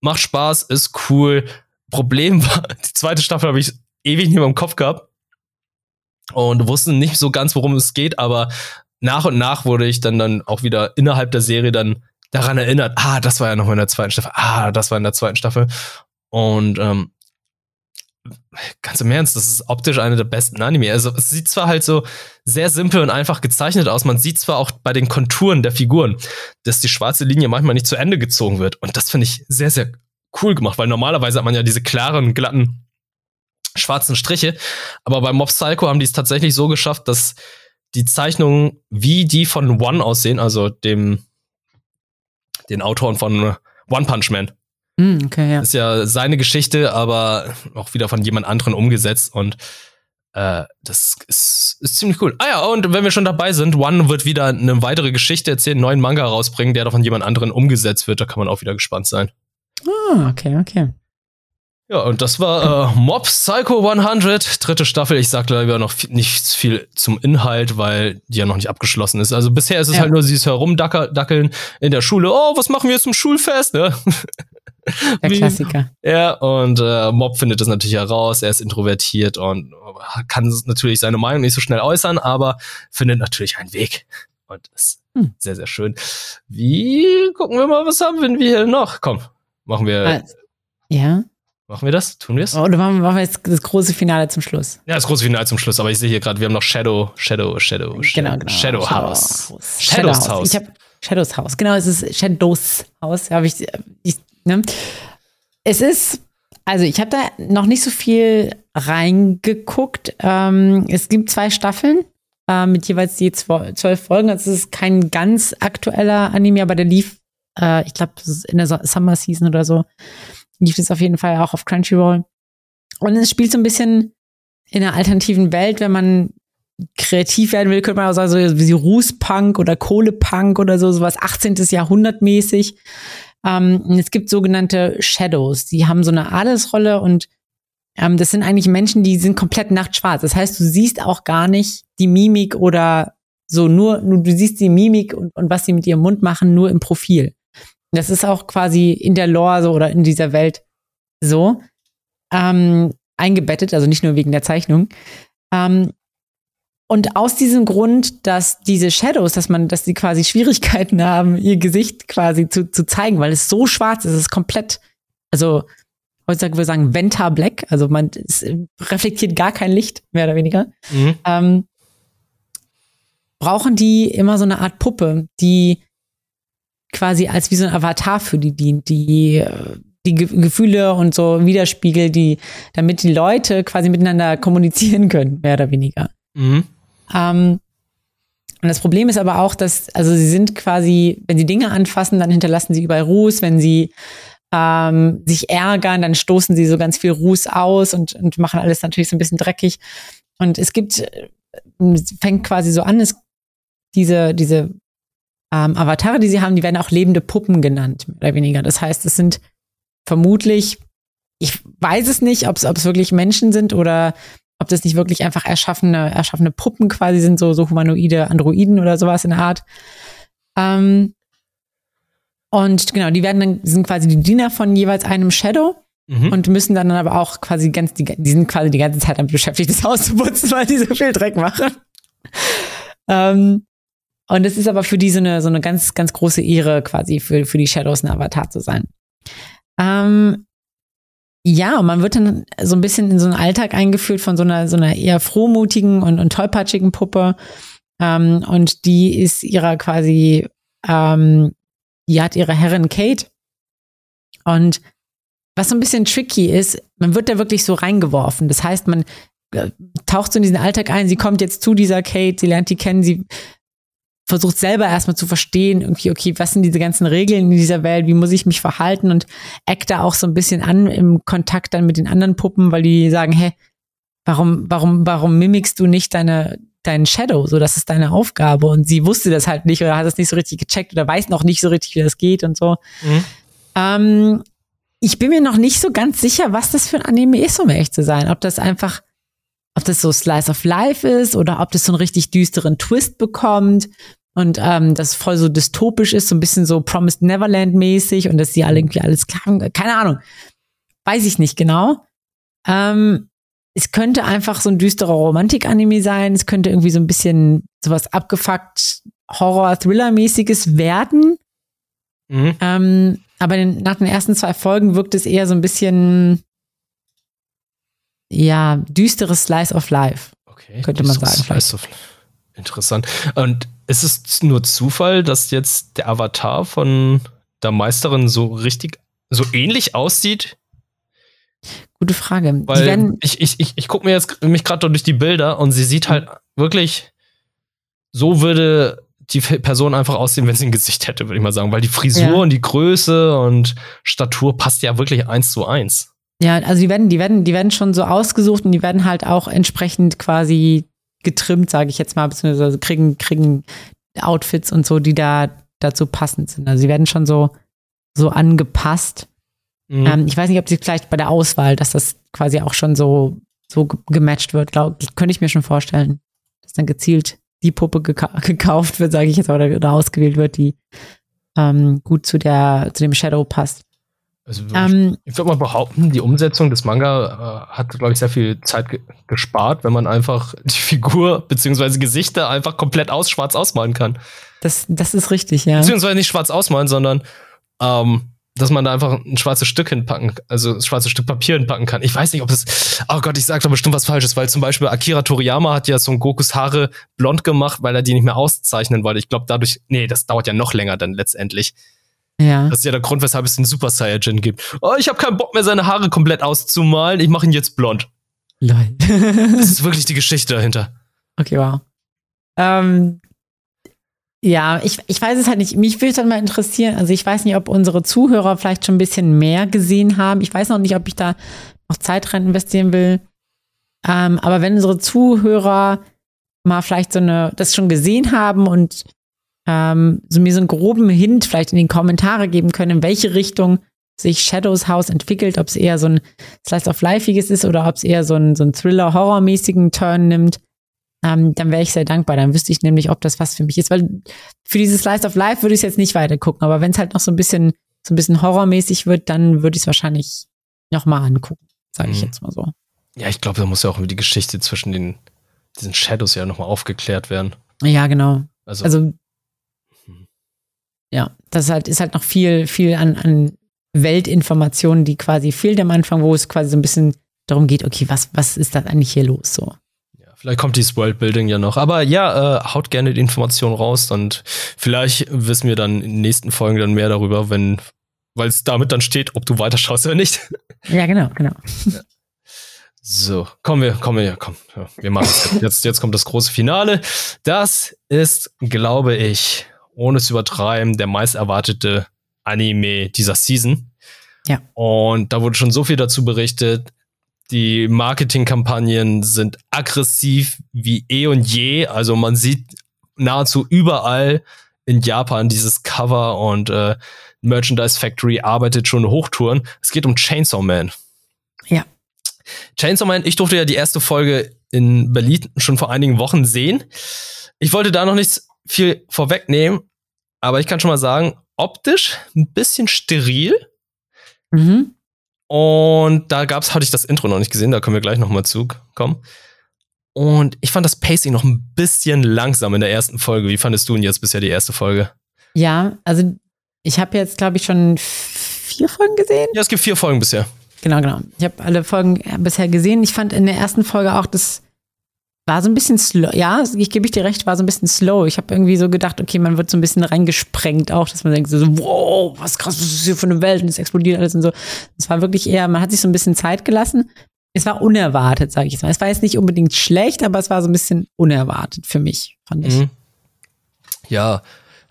macht Spaß, ist cool. Problem war, die zweite Staffel habe ich ewig nicht mehr im Kopf gehabt und wusste nicht so ganz, worum es geht, aber nach und nach wurde ich dann dann auch wieder innerhalb der Serie dann daran erinnert, ah, das war ja noch in der zweiten Staffel, ah, das war in der zweiten Staffel. Und ähm, ganz im Ernst, das ist optisch eine der besten Anime. Also es sieht zwar halt so sehr simpel und einfach gezeichnet aus, man sieht zwar auch bei den Konturen der Figuren, dass die schwarze Linie manchmal nicht zu Ende gezogen wird. Und das finde ich sehr, sehr cool gemacht, weil normalerweise hat man ja diese klaren, glatten, schwarzen Striche. Aber bei Mob Psycho haben die es tatsächlich so geschafft, dass die Zeichnungen wie die von One aussehen, also dem den Autoren von One Punch Man. Mm, okay, ja. Ist ja seine Geschichte, aber auch wieder von jemand anderen umgesetzt und äh, das ist, ist ziemlich cool. Ah ja, und wenn wir schon dabei sind, One wird wieder eine weitere Geschichte erzählen, einen neuen Manga rausbringen, der doch von jemand anderen umgesetzt wird. Da kann man auch wieder gespannt sein. Ah, okay, okay. Ja, und das war äh, Mob Psycho 100, dritte Staffel. Ich sag leider noch nicht viel zum Inhalt, weil die ja noch nicht abgeschlossen ist. Also bisher ist es ja. halt nur dieses Herumdackeln in der Schule. Oh, was machen wir jetzt zum Schulfest? Ne? Der Klassiker. Ja, und äh, Mob findet das natürlich heraus. Er ist introvertiert und kann natürlich seine Meinung nicht so schnell äußern, aber findet natürlich einen Weg. Und das ist hm. sehr, sehr schön. Wie, gucken wir mal, was haben wir hier noch? Komm, machen wir. Also, ja. Machen wir das? Tun wir es? Oder machen, wir jetzt das große Finale zum Schluss? Ja, das große Finale zum Schluss. Aber ich sehe hier gerade, wir haben noch Shadow, Shadow, Shadow, genau, genau. Shadow House. Shadows, Shadows House. Ich habe Shadows House. Genau, es ist Shadows House. Habe ich, ich Ne? Es ist, also ich habe da noch nicht so viel reingeguckt. Ähm, es gibt zwei Staffeln äh, mit jeweils je zwölf Folgen. Also es ist kein ganz aktueller Anime, aber der lief, äh, ich glaube, in der Summer Season oder so, lief es auf jeden Fall auch auf Crunchyroll. Und es spielt so ein bisschen in einer alternativen Welt, wenn man kreativ werden will, könnte man auch sagen, so wie Rußpunk oder Kohlepunk oder so, sowas 18. Jahrhundert mäßig. Ähm, es gibt sogenannte Shadows, die haben so eine Adelsrolle und ähm, das sind eigentlich Menschen, die sind komplett nachtschwarz. Das heißt, du siehst auch gar nicht die Mimik oder so, nur, nur du siehst die Mimik und, und was sie mit ihrem Mund machen, nur im Profil. Das ist auch quasi in der Lore so oder in dieser Welt so ähm, eingebettet, also nicht nur wegen der Zeichnung. Ähm, und aus diesem Grund, dass diese Shadows, dass man, dass sie quasi Schwierigkeiten haben, ihr Gesicht quasi zu, zu zeigen, weil es so schwarz ist, es ist komplett, also heutzutage würde ich sagen Venta Black, also man es reflektiert gar kein Licht, mehr oder weniger. Mhm. Ähm, brauchen die immer so eine Art Puppe, die quasi als wie so ein Avatar für die dient, die die Gefühle und so widerspiegelt, die, damit die Leute quasi miteinander kommunizieren können, mehr oder weniger. Mhm. Ähm, und das Problem ist aber auch, dass, also sie sind quasi, wenn sie Dinge anfassen, dann hinterlassen sie überall Ruß. Wenn sie ähm, sich ärgern, dann stoßen sie so ganz viel Ruß aus und, und machen alles natürlich so ein bisschen dreckig. Und es gibt, es fängt quasi so an, es, diese, diese ähm, Avatare, die sie haben, die werden auch lebende Puppen genannt, mehr oder weniger. Das heißt, es sind vermutlich, ich weiß es nicht, ob es wirklich Menschen sind oder ob das nicht wirklich einfach erschaffene, erschaffene Puppen quasi sind, so, so humanoide Androiden oder sowas in der Art. Ähm, und genau, die werden dann, sind quasi die Diener von jeweils einem Shadow mhm. und müssen dann aber auch quasi ganz, die, die sind quasi die ganze Zeit damit beschäftigt, das Haus zu putzen, weil die so viel Dreck machen. ähm, und es ist aber für die so eine, so eine ganz, ganz große Ehre, quasi für, für die Shadows ein Avatar zu sein. Ähm, ja, man wird dann so ein bisschen in so einen Alltag eingeführt von so einer, so einer eher frohmutigen und, und tollpatschigen Puppe. Ähm, und die ist ihrer quasi, ähm, die hat ihre Herrin Kate. Und was so ein bisschen tricky ist, man wird da wirklich so reingeworfen. Das heißt, man äh, taucht so in diesen Alltag ein, sie kommt jetzt zu dieser Kate, sie lernt die kennen, sie versucht selber erstmal zu verstehen, irgendwie, okay, was sind diese ganzen Regeln in dieser Welt, wie muss ich mich verhalten und eckt da auch so ein bisschen an im Kontakt dann mit den anderen Puppen, weil die sagen, hä, warum, warum, warum mimikst du nicht deine, deinen Shadow? So, das ist deine Aufgabe. Und sie wusste das halt nicht oder hat das nicht so richtig gecheckt oder weiß noch nicht so richtig, wie das geht und so. Mhm. Ähm, ich bin mir noch nicht so ganz sicher, was das für ein Anime ist, um ehrlich zu sein. Ob das einfach, ob das so Slice of Life ist oder ob das so einen richtig düsteren Twist bekommt und ähm, das voll so dystopisch ist, so ein bisschen so Promised Neverland mäßig und dass sie alle irgendwie alles klar, keine Ahnung, weiß ich nicht genau. Ähm, es könnte einfach so ein düsterer Romantik-Anime sein. Es könnte irgendwie so ein bisschen sowas abgefuckt Horror-Thriller-mäßiges werden. Mhm. Ähm, aber den, nach den ersten zwei Folgen wirkt es eher so ein bisschen, ja, düsteres Slice of Life. Okay. Könnte man sagen. Slice of Interessant. Und ist es nur Zufall, dass jetzt der Avatar von der Meisterin so richtig, so ähnlich aussieht Gute Frage. Weil ich, ich, ich, ich gucke mir jetzt mich gerade durch die Bilder und sie sieht halt wirklich, so würde die Person einfach aussehen, wenn sie ein Gesicht hätte, würde ich mal sagen. Weil die Frisur ja. und die Größe und Statur passt ja wirklich eins zu eins. Ja, also die werden, die werden, die werden schon so ausgesucht und die werden halt auch entsprechend quasi getrimmt, sage ich jetzt mal, beziehungsweise kriegen, kriegen Outfits und so, die da dazu passend sind. Also sie werden schon so, so angepasst. Mhm. Ähm, ich weiß nicht, ob sie vielleicht bei der Auswahl, dass das quasi auch schon so, so gematcht wird, glaub, könnte ich mir schon vorstellen. Dass dann gezielt die Puppe geka gekauft wird, sage ich jetzt, oder, oder ausgewählt wird, die ähm, gut zu der, zu dem Shadow passt. Also ähm, ich würde mal behaupten, die Umsetzung des Manga äh, hat, glaube ich, sehr viel Zeit ge gespart, wenn man einfach die Figur bzw. Gesichter einfach komplett aus schwarz ausmalen kann. Das, das ist richtig, ja. Beziehungsweise nicht schwarz ausmalen, sondern ähm, dass man da einfach ein schwarzes Stück hinpacken, also ein schwarzes Stück Papier hinpacken kann. Ich weiß nicht, ob das, oh Gott, ich sag da bestimmt was Falsches, weil zum Beispiel Akira Toriyama hat ja so ein Gokus Haare blond gemacht, weil er die nicht mehr auszeichnen wollte. Ich glaube dadurch, nee, das dauert ja noch länger dann letztendlich. Ja. Das ist ja der Grund, weshalb es den Super Saiyajin gibt. Oh, ich habe keinen Bock mehr, seine Haare komplett auszumalen. Ich mache ihn jetzt blond. Lol. das ist wirklich die Geschichte dahinter. Okay, wow. Ähm, ja, ich, ich weiß es halt nicht. Mich würde es dann mal interessieren. Also ich weiß nicht, ob unsere Zuhörer vielleicht schon ein bisschen mehr gesehen haben. Ich weiß noch nicht, ob ich da noch Zeit rein investieren will. Ähm, aber wenn unsere Zuhörer mal vielleicht so eine, das schon gesehen haben und ähm, so mir so einen groben Hint vielleicht in den Kommentare geben können, in welche Richtung sich Shadows House entwickelt, ob es eher so ein Slice of Lifeiges ist oder ob es eher so ein, so ein Thriller-Horror-mäßigen Turn nimmt ähm, dann wäre ich sehr dankbar. Dann wüsste ich nämlich, ob das was für mich ist. Weil für dieses Slice of Life würde ich jetzt nicht weiter gucken. Aber wenn es halt noch so ein bisschen, so ein bisschen horrormäßig wird, dann würde ich es wahrscheinlich nochmal angucken. Sage ich mhm. jetzt mal so. Ja, ich glaube, da muss ja auch die Geschichte zwischen den, diesen Shadows ja nochmal aufgeklärt werden. Ja, genau. Also, also. Ja, das ist halt, ist halt noch viel, viel an, an Weltinformationen, die quasi fehlt am Anfang, wo es quasi so ein bisschen darum geht, okay, was, was ist da eigentlich hier los so? Vielleicht kommt dieses Worldbuilding ja noch. Aber ja, äh, haut gerne die Information raus und vielleicht wissen wir dann in den nächsten Folgen dann mehr darüber, wenn, weil es damit dann steht, ob du weiterschaust oder nicht. Ja, genau, genau. Ja. So, kommen wir, kommen wir, komm, ja, wir machen es. Jetzt, jetzt kommt das große Finale. Das ist, glaube ich, ohne zu übertreiben, der meist erwartete Anime dieser Season. Ja. Und da wurde schon so viel dazu berichtet. Die Marketingkampagnen sind aggressiv wie eh und je. Also man sieht nahezu überall in Japan dieses Cover und äh, Merchandise Factory arbeitet schon Hochtouren. Es geht um Chainsaw Man. Ja. Chainsaw Man, ich durfte ja die erste Folge in Berlin schon vor einigen Wochen sehen. Ich wollte da noch nicht viel vorwegnehmen, aber ich kann schon mal sagen, optisch ein bisschen steril. Mhm. Und da gab's, hatte ich das Intro noch nicht gesehen, da können wir gleich nochmal zukommen. Und ich fand das Pacing noch ein bisschen langsam in der ersten Folge. Wie fandest du denn jetzt bisher die erste Folge? Ja, also ich habe jetzt, glaube ich, schon vier Folgen gesehen. Ja, es gibt vier Folgen bisher. Genau, genau. Ich habe alle Folgen bisher gesehen. Ich fand in der ersten Folge auch das war so ein bisschen slow. Ja, ich gebe ich dir recht, war so ein bisschen slow. Ich habe irgendwie so gedacht, okay, man wird so ein bisschen reingesprengt auch, dass man denkt so, wow, was krass, was ist hier für eine Welt und es explodiert alles und so. Es war wirklich eher, man hat sich so ein bisschen Zeit gelassen. Es war unerwartet, sage ich jetzt mal. Es war jetzt nicht unbedingt schlecht, aber es war so ein bisschen unerwartet für mich, fand ich. Mhm. Ja,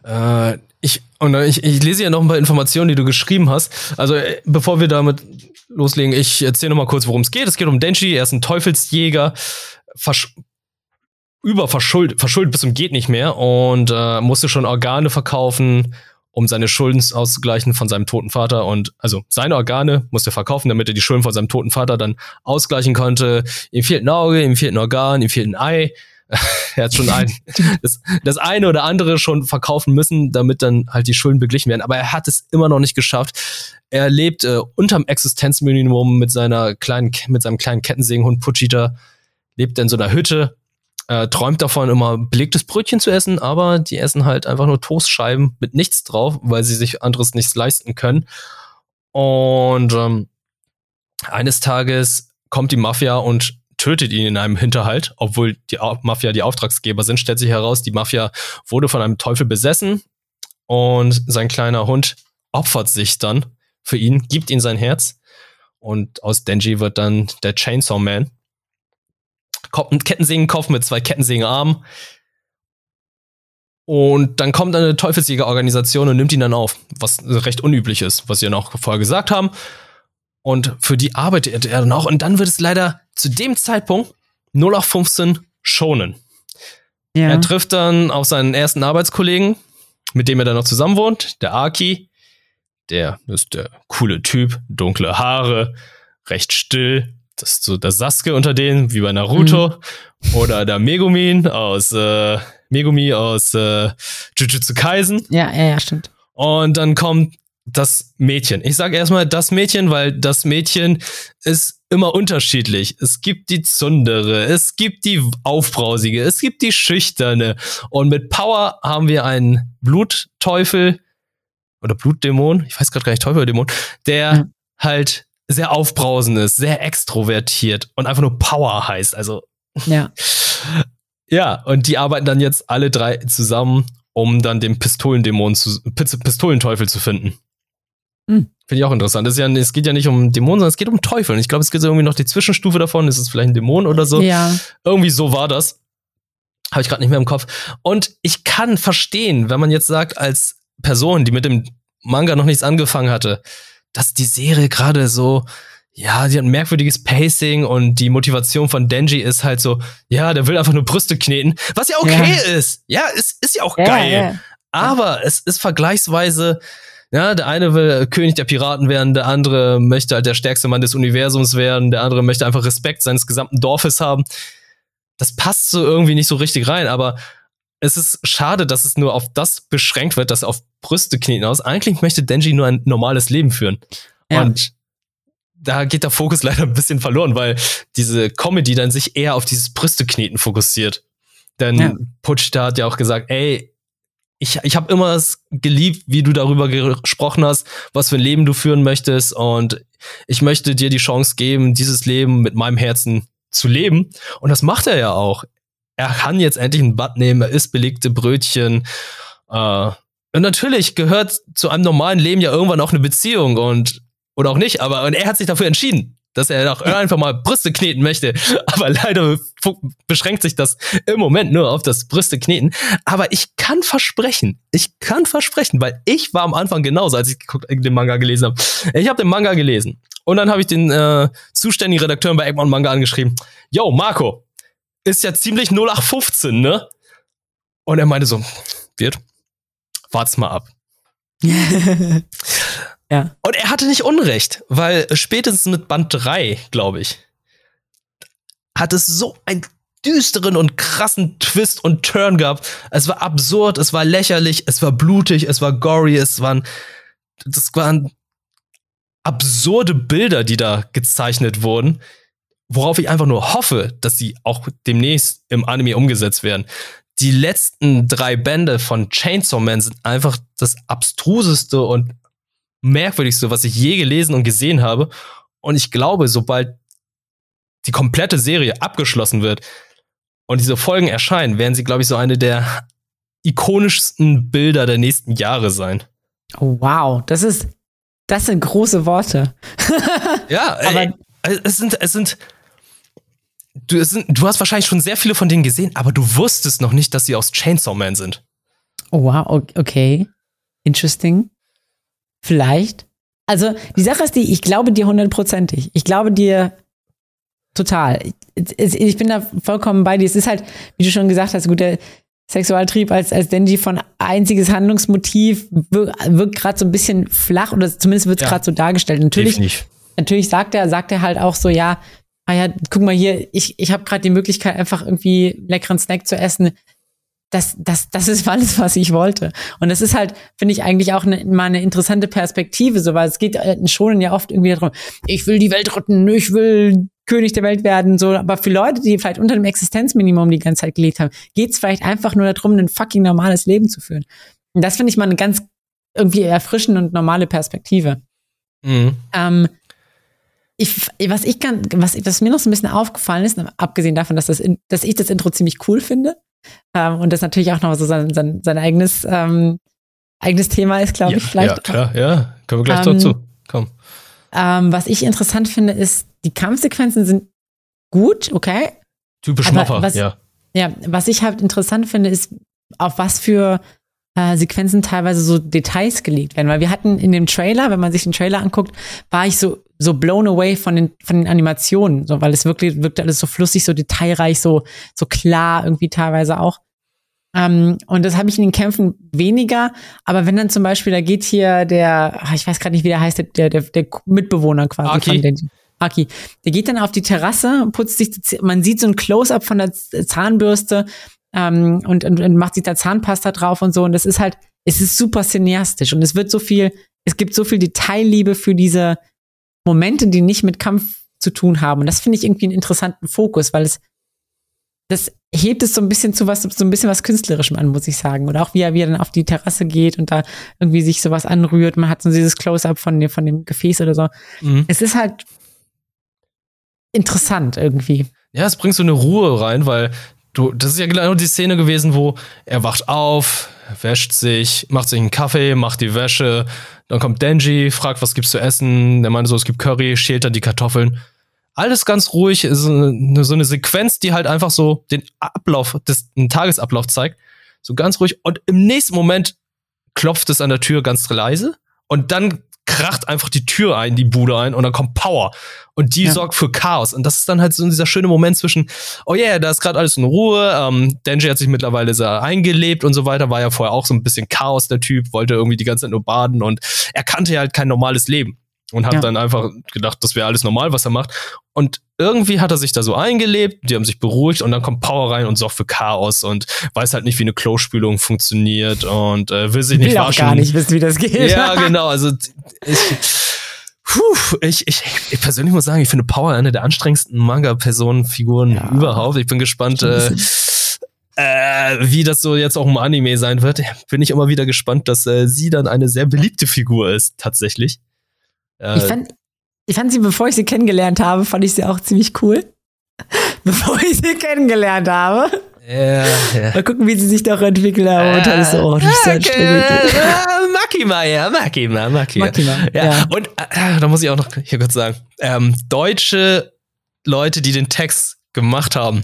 äh, ich, und ich, ich lese ja noch ein paar Informationen, die du geschrieben hast. Also, äh, bevor wir damit loslegen, ich erzähle noch mal kurz, worum es geht. Es geht um Denji, er ist ein Teufelsjäger, versch überverschuldet verschuldet bis zum geht nicht mehr und äh, musste schon Organe verkaufen, um seine Schulden auszugleichen von seinem toten Vater und also seine Organe musste er verkaufen, damit er die Schulden von seinem toten Vater dann ausgleichen konnte. Ihm fehlt ein Auge, ihm fehlt ein Organ, ihm fehlt ein Ei. er hat schon ein, das, das eine oder andere schon verkaufen müssen, damit dann halt die Schulden beglichen werden. Aber er hat es immer noch nicht geschafft. Er lebt äh, unterm Existenzminimum mit seiner kleinen, mit seinem kleinen Kettensägenhund Puchita, lebt in so einer Hütte, äh, träumt davon, immer belegtes Brötchen zu essen, aber die essen halt einfach nur Toastscheiben mit nichts drauf, weil sie sich anderes nichts leisten können. Und ähm, eines Tages kommt die Mafia und tötet ihn in einem Hinterhalt, obwohl die Mafia die Auftragsgeber sind, stellt sich heraus, die Mafia wurde von einem Teufel besessen und sein kleiner Hund opfert sich dann für ihn, gibt ihm sein Herz und aus Denji wird dann der Chainsaw Man. Ein Kettensägenkopf mit zwei Kettensägenarmen. Und dann kommt eine Teufelsjägerorganisation und nimmt ihn dann auf, was recht unüblich ist, was sie ja noch vorher gesagt haben. Und für die arbeitet er dann auch. Und dann wird es leider zu dem Zeitpunkt 0 auf 15 schonen. Ja. Er trifft dann auf seinen ersten Arbeitskollegen, mit dem er dann noch zusammen wohnt, der Aki. Der ist der coole Typ, dunkle Haare, recht still. Das ist so der Sasuke unter denen, wie bei Naruto. Mhm. Oder der Megumin aus äh, Megumi aus äh, Jujutsu Kaisen. Ja, ja, ja, stimmt. Und dann kommt das Mädchen. Ich sage erstmal das Mädchen, weil das Mädchen ist immer unterschiedlich. Es gibt die Zundere, es gibt die Aufbrausige, es gibt die Schüchterne. Und mit Power haben wir einen Blutteufel oder Blutdämon, ich weiß gerade gar nicht, Teufel oder Dämon, der mhm. halt sehr aufbrausend ist, sehr extrovertiert und einfach nur Power heißt. Also. Ja. Ja, und die arbeiten dann jetzt alle drei zusammen, um dann den Pistolendämon zu, Pistolenteufel zu finden. Hm. Finde ich auch interessant. Das ja, es geht ja nicht um Dämonen, sondern es geht um Teufel. Und ich glaube, es gibt irgendwie noch die Zwischenstufe davon. Ist es vielleicht ein Dämon oder so? Ja. Irgendwie so war das. Habe ich gerade nicht mehr im Kopf. Und ich kann verstehen, wenn man jetzt sagt, als Person, die mit dem Manga noch nichts angefangen hatte, dass die Serie gerade so, ja, die hat ein merkwürdiges Pacing und die Motivation von Denji ist halt so, ja, der will einfach nur Brüste kneten, was ja okay ja. ist. Ja, es ist ja auch ja, geil. Ja. Aber es ist vergleichsweise, ja, der eine will König der Piraten werden, der andere möchte halt der stärkste Mann des Universums werden, der andere möchte einfach Respekt seines gesamten Dorfes haben. Das passt so irgendwie nicht so richtig rein, aber es ist schade, dass es nur auf das beschränkt wird, dass auf Brüste kneten aus. Eigentlich möchte Denji nur ein normales Leben führen. Ja. Und da geht der Fokus leider ein bisschen verloren, weil diese Comedy dann sich eher auf dieses Brüste kneten fokussiert. Denn ja. Putsch da hat ja auch gesagt, ey, ich, ich habe immer es geliebt, wie du darüber gesprochen hast, was für ein Leben du führen möchtest. Und ich möchte dir die Chance geben, dieses Leben mit meinem Herzen zu leben. Und das macht er ja auch. Er kann jetzt endlich ein Bad nehmen, er isst belegte Brötchen. Äh, und natürlich gehört zu einem normalen Leben ja irgendwann auch eine Beziehung und oder auch nicht, aber und er hat sich dafür entschieden dass er auch einfach mal Brüste kneten möchte. Aber leider beschränkt sich das im Moment nur auf das Brüste kneten. Aber ich kann versprechen, ich kann versprechen, weil ich war am Anfang genauso, als ich den Manga gelesen habe. Ich habe den Manga gelesen und dann habe ich den äh, zuständigen Redakteur bei Egmont Manga angeschrieben. Yo, Marco, ist ja ziemlich 0815, ne? Und er meinte so, wird, wart's mal ab. Ja. Und er hatte nicht Unrecht, weil spätestens mit Band 3, glaube ich, hat es so einen düsteren und krassen Twist und Turn gehabt. Es war absurd, es war lächerlich, es war blutig, es war gory, es waren, das waren absurde Bilder, die da gezeichnet wurden, worauf ich einfach nur hoffe, dass sie auch demnächst im Anime umgesetzt werden. Die letzten drei Bände von Chainsaw Man sind einfach das abstruseste und merkwürdigste, was ich je gelesen und gesehen habe. Und ich glaube, sobald die komplette Serie abgeschlossen wird und diese Folgen erscheinen, werden sie, glaube ich, so eine der ikonischsten Bilder der nächsten Jahre sein. Oh, wow, das ist, das sind große Worte. ja, aber es sind, es sind, du, sind, du hast wahrscheinlich schon sehr viele von denen gesehen, aber du wusstest noch nicht, dass sie aus Chainsaw Man sind. Oh, wow, okay. Interesting. Vielleicht. Also die Sache ist die, ich glaube dir hundertprozentig. Ich glaube dir total. Ich bin da vollkommen bei dir. Es ist halt, wie du schon gesagt hast, gut, der Sexualtrieb als, als Denji von einziges Handlungsmotiv wirkt, wirkt gerade so ein bisschen flach oder zumindest wird es ja, gerade so dargestellt. Natürlich, natürlich sagt er, sagt er halt auch so, ja, ah ja, guck mal hier, ich, ich habe gerade die Möglichkeit, einfach irgendwie leckeren Snack zu essen. Das, das, das ist alles, was ich wollte. Und das ist halt, finde ich, eigentlich auch eine, mal eine interessante Perspektive, so, weil es geht in Schonen ja oft irgendwie darum, ich will die Welt retten, ich will König der Welt werden, so. Aber für Leute, die vielleicht unter dem Existenzminimum die ganze Zeit gelebt haben, geht es vielleicht einfach nur darum, ein fucking normales Leben zu führen. Und das finde ich mal eine ganz irgendwie erfrischende und normale Perspektive. Mhm. Ähm, ich, was ich kann, was, was mir noch so ein bisschen aufgefallen ist, abgesehen davon, dass, das, dass ich das Intro ziemlich cool finde ähm, und das natürlich auch noch so sein, sein, sein eigenes, ähm, eigenes Thema ist, glaube ja, ich. Vielleicht. Ja, klar, ja. Können wir gleich ähm, dazu. Komm. Ähm, was ich interessant finde, ist, die Kampfsequenzen sind gut, okay. Typisch Maffer, ja. Ja, was ich halt interessant finde, ist, auf was für äh, Sequenzen teilweise so Details gelegt werden. Weil wir hatten in dem Trailer, wenn man sich den Trailer anguckt, war ich so, so blown away von den, von den Animationen, so, weil es wirklich wirkt alles so flüssig, so detailreich, so, so klar irgendwie teilweise auch. Ähm, und das habe ich in den Kämpfen weniger. Aber wenn dann zum Beispiel, da geht hier der, ich weiß gerade nicht, wie der heißt, der, der, der Mitbewohner quasi Aki. von den. Aki. Der geht dann auf die Terrasse, putzt sich, man sieht so ein Close-up von der Zahnbürste ähm, und, und, und macht sich da Zahnpasta drauf und so. Und das ist halt, es ist super cineastisch und es wird so viel, es gibt so viel Detailliebe für diese Momente, die nicht mit Kampf zu tun haben. Und das finde ich irgendwie einen interessanten Fokus, weil es, das hebt es so ein bisschen zu was, so ein bisschen was Künstlerischem an, muss ich sagen. Oder auch wie er, wie er dann auf die Terrasse geht und da irgendwie sich sowas anrührt. Man hat so dieses Close-up von, dem, von dem Gefäß oder so. Mhm. Es ist halt interessant irgendwie. Ja, es bringt so eine Ruhe rein, weil du, das ist ja genau die Szene gewesen, wo er wacht auf, wäscht sich, macht sich einen Kaffee, macht die Wäsche, dann kommt Denji, fragt, was gibt's zu essen, der meint so, es gibt Curry, schält dann die Kartoffeln. Alles ganz ruhig, so eine, so eine Sequenz, die halt einfach so den Ablauf, des, den Tagesablauf zeigt. So ganz ruhig. Und im nächsten Moment klopft es an der Tür ganz leise. Und dann kracht einfach die Tür ein, die Bude ein und dann kommt Power. Und die ja. sorgt für Chaos. Und das ist dann halt so dieser schöne Moment zwischen oh yeah, da ist gerade alles in Ruhe, ähm, Denji hat sich mittlerweile sehr eingelebt und so weiter, war ja vorher auch so ein bisschen Chaos der Typ, wollte irgendwie die ganze Zeit nur baden und er kannte ja halt kein normales Leben und hat ja. dann einfach gedacht, das wäre alles normal, was er macht. Und irgendwie hat er sich da so eingelebt, die haben sich beruhigt und dann kommt Power rein und sorgt für Chaos und weiß halt nicht, wie eine Klospülung funktioniert und äh, will sich nicht will waschen. Auch gar nicht wissen, wie das geht. Ja, genau. Also ich, puh, ich, ich, ich persönlich muss sagen, ich finde Power eine der anstrengendsten Manga-Personenfiguren ja. überhaupt. Ich bin gespannt. Äh, äh, wie das so jetzt auch im Anime sein wird, bin ich immer wieder gespannt, dass äh, sie dann eine sehr beliebte Figur ist, tatsächlich. Äh, ich, fand, ich fand sie, bevor ich sie kennengelernt habe, fand ich sie auch ziemlich cool. bevor ich sie kennengelernt habe. Ja, ja. Mal gucken, wie sie sich doch entwickelt haben. Und dann ist so, oh, das ist okay. ja Makima, ja, Makima, Makima. Makima ja. ja. Und äh, da muss ich auch noch hier kurz sagen, ähm, deutsche Leute, die den Text gemacht haben,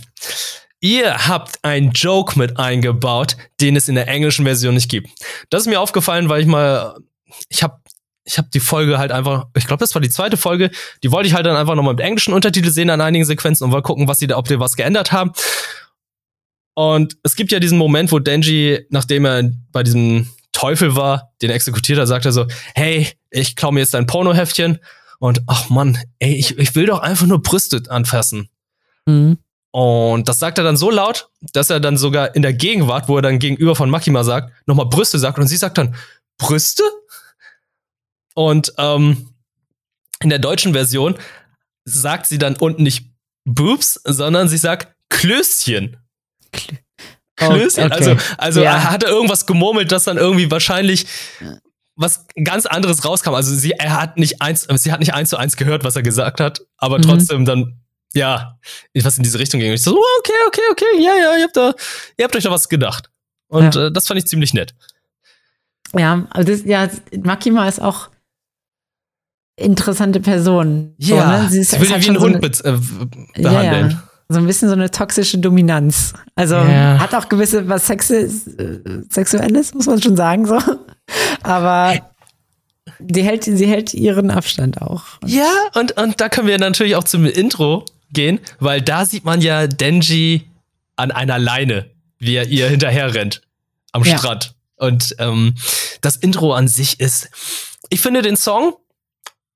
ihr habt einen Joke mit eingebaut, den es in der englischen Version nicht gibt. Das ist mir aufgefallen, weil ich mal, ich habe ich habe die Folge halt einfach, ich glaube, das war die zweite Folge, die wollte ich halt dann einfach nochmal mit englischen Untertitel sehen an einigen Sequenzen und mal gucken, was sie da, ob die was geändert haben. Und es gibt ja diesen Moment, wo Denji, nachdem er bei diesem Teufel war, den exekutiert hat, sagt er so, hey, ich klau mir jetzt dein Pornoheftchen und ach Mann, ey, ich, ich will doch einfach nur Brüste anfassen. Mhm. Und das sagt er dann so laut, dass er dann sogar in der Gegenwart, wo er dann gegenüber von Makima sagt, nochmal Brüste sagt und sie sagt dann, Brüste? Und ähm, in der deutschen Version sagt sie dann unten nicht Boobs, sondern sie sagt Klößchen. Klö Klößchen. Oh, okay. Also, also ja. hat er irgendwas gemurmelt, das dann irgendwie wahrscheinlich was ganz anderes rauskam. Also sie, er hat nicht eins, sie hat nicht eins zu eins gehört, was er gesagt hat, aber mhm. trotzdem dann, ja, was in diese Richtung ging. Und ich so, oh, okay, okay, okay, ja, ja, ihr habt da, ihr habt euch da was gedacht. Und ja. äh, das fand ich ziemlich nett. Ja, also das, ja, Makima ist auch, interessante Person. Ja, so, ne? sie, ist, will halt wie ein Hund so eine, äh, behandeln. Ja. So ein bisschen so eine toxische Dominanz. Also ja. hat auch gewisse was Sexe, Sexuelles, muss man schon sagen, so. Aber die hält, sie hält ihren Abstand auch. Ja, und, und da können wir natürlich auch zum Intro gehen, weil da sieht man ja Denji an einer Leine, wie er ihr hinterher rennt am ja. Strand. Und ähm, das Intro an sich ist, ich finde den Song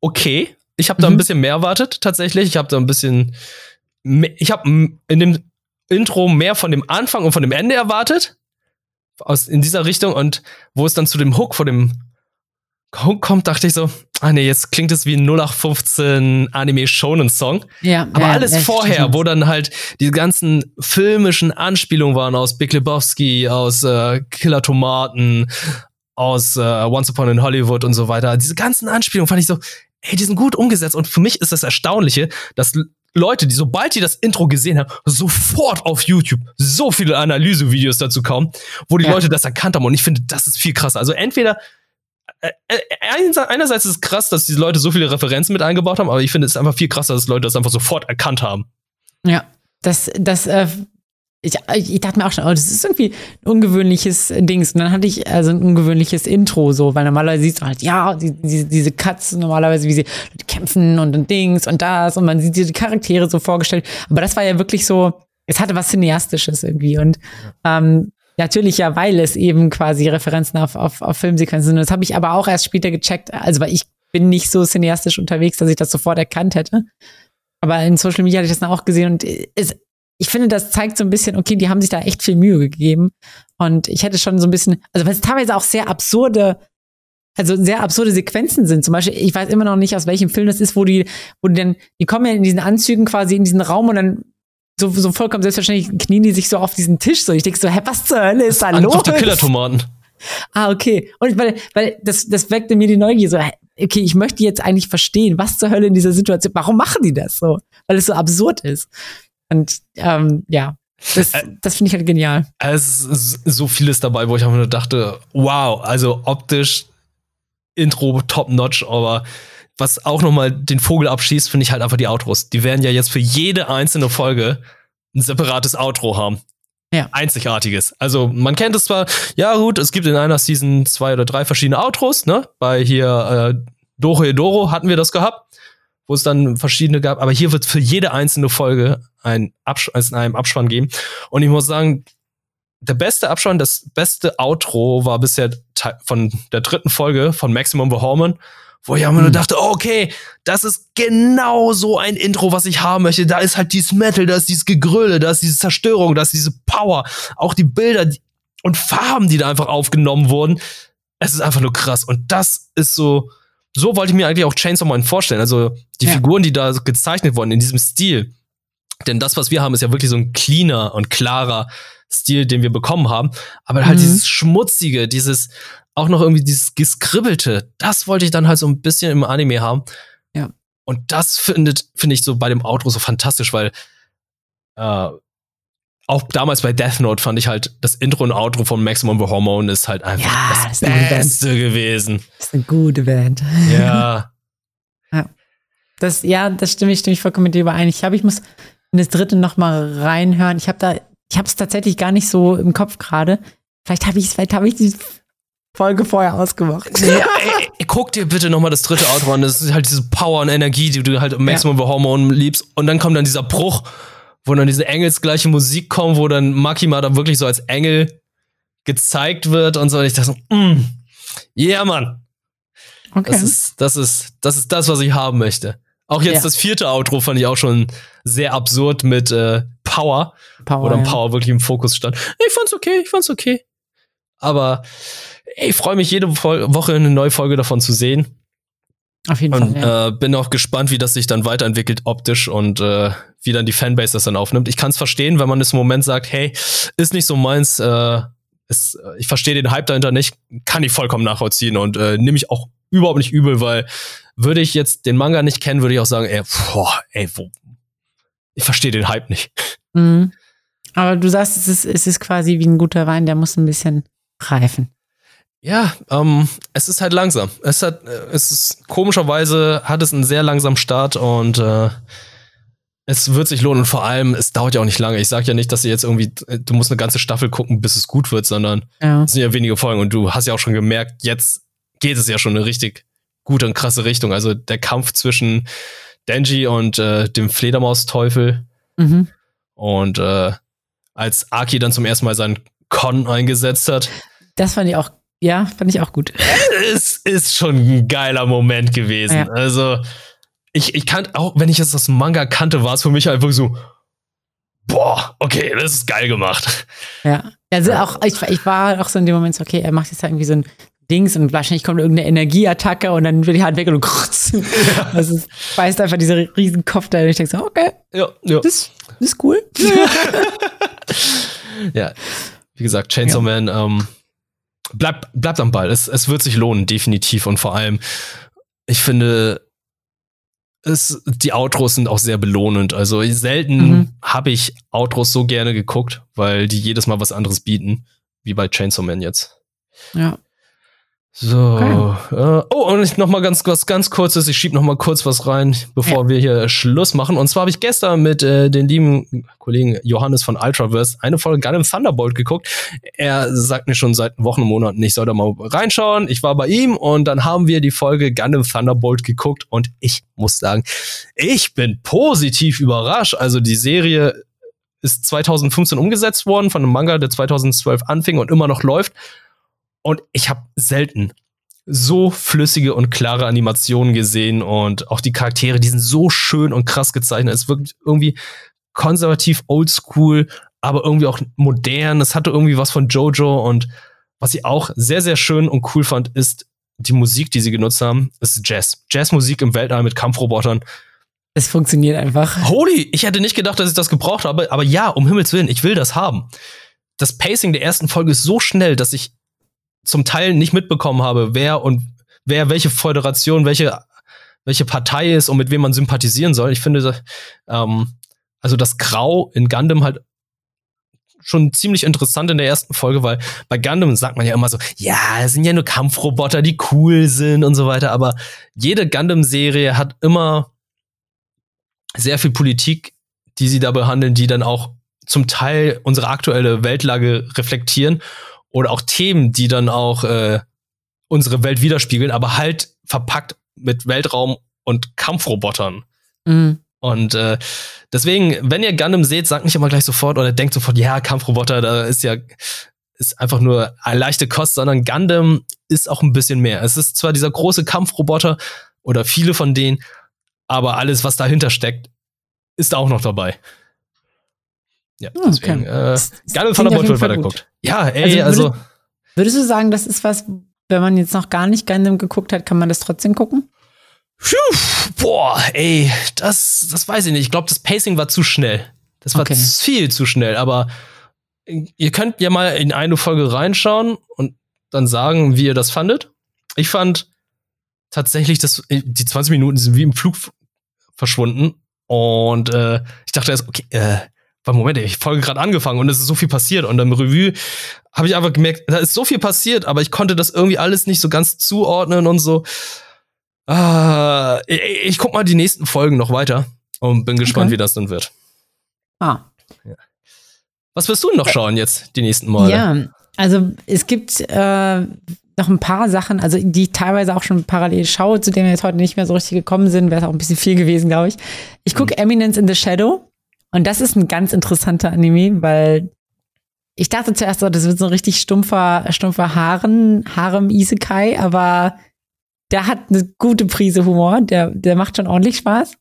okay. Ich habe da mhm. ein bisschen mehr erwartet, tatsächlich. Ich habe da ein bisschen. Ich habe in dem Intro mehr von dem Anfang und von dem Ende erwartet. Aus, in dieser Richtung. Und wo es dann zu dem Hook vor dem Hook kommt, dachte ich so, ah nee, jetzt klingt es wie ein 0815 Anime Shonen Song. Ja. Aber ja, alles vorher, wo dann halt die ganzen filmischen Anspielungen waren aus Big Lebowski, aus äh, Killer Tomaten, aus äh, Once Upon in Hollywood und so weiter. Diese ganzen Anspielungen fand ich so, ey, die sind gut umgesetzt. Und für mich ist das Erstaunliche, dass Leute, die sobald die das Intro gesehen haben, sofort auf YouTube so viele Analysevideos dazu kamen, wo die ja. Leute das erkannt haben. Und ich finde, das ist viel krasser. Also entweder äh, äh, einerseits ist es krass, dass diese Leute so viele Referenzen mit eingebaut haben, aber ich finde es ist einfach viel krasser, dass Leute das einfach sofort erkannt haben. Ja, das, das äh, ich, ich dachte mir auch schon, oh, das ist irgendwie ein ungewöhnliches Dings. Und dann hatte ich also ein ungewöhnliches Intro so, weil normalerweise siehst du halt, ja, die, die, diese Cuts normalerweise, wie sie kämpfen und ein Dings und das und man sieht diese Charaktere so vorgestellt. Aber das war ja wirklich so, es hatte was Cineastisches irgendwie. Und ähm, natürlich ja, weil es eben quasi Referenzen auf, auf, auf Filmsequenzen sind. Das habe ich aber auch erst später gecheckt, also weil ich bin nicht so cineastisch unterwegs, dass ich das sofort erkannt hätte. Aber in Social Media hatte ich das dann auch gesehen und es, ich finde, das zeigt so ein bisschen, okay, die haben sich da echt viel Mühe gegeben. Und ich hätte schon so ein bisschen, also weil es teilweise auch sehr absurde, also sehr absurde Sequenzen sind. Zum Beispiel, ich weiß immer noch nicht, aus welchem Film das ist, wo die, wo die dann, die kommen ja in diesen Anzügen quasi in diesen Raum und dann so, so vollkommen selbstverständlich knien die sich so auf diesen Tisch. So, ich denke so, hä, was zur Hölle ist da los? Auf die Killer-Tomaten. Ah, okay. Und weil, weil das, das weckte mir die Neugier so, okay, ich möchte jetzt eigentlich verstehen, was zur Hölle in dieser Situation, warum machen die das so? Weil es so absurd ist. Und ähm, ja, das, das finde ich halt genial. Es ist so vieles dabei, wo ich einfach nur dachte, wow, also optisch Intro top notch, aber was auch nochmal den Vogel abschießt, finde ich halt einfach die Outros. Die werden ja jetzt für jede einzelne Folge ein separates Outro haben. Ja. Einzigartiges. Also man kennt es zwar, ja gut, es gibt in einer Season zwei oder drei verschiedene Outros, ne? Bei hier äh, Doro Edoro hatten wir das gehabt wo es dann verschiedene gab. Aber hier wird für jede einzelne Folge ein Abs also einem Abspann geben. Und ich muss sagen, der beste Abspann, das beste Outro war bisher von der dritten Folge von Maximum Behormon, wo ich immer nur hm. dachte, okay, das ist genau so ein Intro, was ich haben möchte. Da ist halt dieses Metal, da ist dieses Gegröle, da ist diese Zerstörung, da ist diese Power, auch die Bilder und Farben, die da einfach aufgenommen wurden. Es ist einfach nur krass. Und das ist so, so wollte ich mir eigentlich auch Chainsaw Man vorstellen. Also die ja. Figuren, die da gezeichnet wurden in diesem Stil. Denn das, was wir haben, ist ja wirklich so ein cleaner und klarer Stil, den wir bekommen haben. Aber halt mhm. dieses Schmutzige, dieses, auch noch irgendwie dieses Geskribbelte, das wollte ich dann halt so ein bisschen im Anime haben. Ja. Und das findet, finde ich so bei dem Outro so fantastisch, weil äh, auch damals bei Death Note fand ich halt das Intro und Outro von Maximum the Hormone ist halt einfach ja, das, das Beste gewesen. Das ist eine gute Band. Ja. ja. Das, ja, das stimme ich, stimme ich vollkommen mit dir überein. Ich glaube, ich muss in das dritte noch mal reinhören. Ich habe da, ich habe es tatsächlich gar nicht so im Kopf gerade. Vielleicht habe ich, vielleicht habe ich die Folge vorher ausgemacht. Ja, ey, ey, guck dir bitte noch mal das dritte Outro an. Das ist halt diese Power und Energie, die du halt im Maximum ja. the Hormone liebst. Und dann kommt dann dieser Bruch wo dann diese engelsgleiche Musik kommt, wo dann Makima dann wirklich so als Engel gezeigt wird und so. Und ich dachte so, mm, yeah, Mann. Okay. Das ist, das ist, das ist das, was ich haben möchte. Auch jetzt ja. das vierte Outro fand ich auch schon sehr absurd mit äh, Power, Power, wo dann ja. Power wirklich im Fokus stand. Ich fand's okay, ich fand's okay. Aber ich freue mich jede Woche eine neue Folge davon zu sehen. Auf jeden und, Fall. Ja. Äh, bin auch gespannt, wie das sich dann weiterentwickelt optisch und äh, wie dann die Fanbase das dann aufnimmt. Ich kann es verstehen, wenn man es im Moment sagt, hey, ist nicht so meins, äh, ist, ich verstehe den Hype dahinter nicht, kann ich vollkommen nachvollziehen und äh, nehme ich auch überhaupt nicht übel, weil würde ich jetzt den Manga nicht kennen, würde ich auch sagen, ey, boah, ey, wo, ich verstehe den Hype nicht. Mhm. Aber du sagst, es ist, es ist quasi wie ein guter Wein, der muss ein bisschen reifen. Ja, ähm, es ist halt langsam. Es hat, es ist komischerweise hat es einen sehr langsamen Start und äh, es wird sich lohnen. Und vor allem, es dauert ja auch nicht lange. Ich sage ja nicht, dass du jetzt irgendwie, du musst eine ganze Staffel gucken, bis es gut wird, sondern ja. es sind ja wenige Folgen. Und du hast ja auch schon gemerkt, jetzt geht es ja schon eine richtig gute und krasse Richtung. Also der Kampf zwischen Denji und äh, dem Fledermausteufel. Mhm. Und äh, als Aki dann zum ersten Mal seinen Con eingesetzt hat. Das fand ich auch ja, fand ich auch gut. Es ist schon ein geiler Moment gewesen. Ja. Also, ich, ich kann, auch wenn ich es aus dem Manga kannte, war es für mich einfach so, boah, okay, das ist geil gemacht. Ja, also auch, ich, ich war auch so in dem Moment so, okay, er macht jetzt irgendwie so ein Dings und wahrscheinlich kommt irgendeine Energieattacke und dann wird die Hand weg und krutz. Ja. Das ist, beißt einfach dieser riesen Kopf da und ich denke so, okay, ja, ja. Das, das ist cool. ja, wie gesagt, Chainsaw ja. Man, ähm, bleibt, bleibt am Ball. Es, es wird sich lohnen, definitiv. Und vor allem, ich finde, es, die Outros sind auch sehr belohnend. Also selten mhm. habe ich Outros so gerne geguckt, weil die jedes Mal was anderes bieten, wie bei Chainsaw Man jetzt. Ja. So. Okay. Äh, oh, und ich noch mal ganz was ganz kurzes. Ich schieb noch mal kurz was rein, bevor ja. wir hier Schluss machen. Und zwar habe ich gestern mit äh, den lieben Kollegen Johannes von Ultraverse eine Folge Gundam Thunderbolt geguckt. Er sagt mir schon seit Wochen und Monaten, ich soll da mal reinschauen. Ich war bei ihm und dann haben wir die Folge Gundam Thunderbolt geguckt und ich muss sagen, ich bin positiv überrascht. Also die Serie ist 2015 umgesetzt worden von einem Manga, der 2012 anfing und immer noch läuft. Und ich habe selten so flüssige und klare Animationen gesehen und auch die Charaktere, die sind so schön und krass gezeichnet. Es wirkt irgendwie konservativ, oldschool, aber irgendwie auch modern. Es hatte irgendwie was von Jojo und was ich auch sehr, sehr schön und cool fand, ist die Musik, die sie genutzt haben, ist Jazz. Jazzmusik im Weltall mit Kampfrobotern. Es funktioniert einfach. Holy, ich hätte nicht gedacht, dass ich das gebraucht habe, aber ja, um Himmels Willen, ich will das haben. Das Pacing der ersten Folge ist so schnell, dass ich zum Teil nicht mitbekommen habe, wer und wer welche Föderation, welche, welche Partei ist und mit wem man sympathisieren soll. Ich finde, ähm, also das Grau in Gundam halt schon ziemlich interessant in der ersten Folge, weil bei Gundam sagt man ja immer so, ja, es sind ja nur Kampfroboter, die cool sind und so weiter, aber jede Gundam-Serie hat immer sehr viel Politik, die sie da behandeln, die dann auch zum Teil unsere aktuelle Weltlage reflektieren oder auch Themen, die dann auch äh, unsere Welt widerspiegeln, aber halt verpackt mit Weltraum und Kampfrobotern. Mhm. Und äh, deswegen, wenn ihr Gundam seht, sagt nicht immer gleich sofort oder denkt sofort, ja, Kampfroboter, da ist ja ist einfach nur eine leichte Kost, sondern Gundam ist auch ein bisschen mehr. Es ist zwar dieser große Kampfroboter oder viele von denen, aber alles, was dahinter steckt, ist auch noch dabei. Ja, ah, deswegen, okay. äh, Gundam Thunderbolt wird weitergeguckt. Ja, ey, also, also. Würdest du sagen, das ist was, wenn man jetzt noch gar nicht Gundam geguckt hat, kann man das trotzdem gucken? Puh, boah, ey, das, das weiß ich nicht. Ich glaube, das Pacing war zu schnell. Das war okay. viel zu schnell, aber ihr könnt ja mal in eine Folge reinschauen und dann sagen, wie ihr das fandet. Ich fand tatsächlich, dass die 20 Minuten sind wie im Flug verschwunden und äh, ich dachte erst, okay, äh, Moment, ich Folge gerade angefangen und es ist so viel passiert und im Revue habe ich einfach gemerkt, da ist so viel passiert, aber ich konnte das irgendwie alles nicht so ganz zuordnen und so. Ah, ich, ich guck mal die nächsten Folgen noch weiter und bin gespannt, okay. wie das dann wird. Ah. Ja. Was wirst du noch schauen jetzt die nächsten Male? Ja, also es gibt äh, noch ein paar Sachen, also die ich teilweise auch schon parallel schaue, zu denen wir jetzt heute nicht mehr so richtig gekommen sind, wäre es auch ein bisschen viel gewesen, glaube ich. Ich gucke mhm. Eminence in the Shadow. Und das ist ein ganz interessanter Anime, weil ich dachte zuerst das wird so ein richtig stumpfer, stumpfer Haaren, Harem Isekai, aber der hat eine gute Prise Humor, der, der macht schon ordentlich Spaß.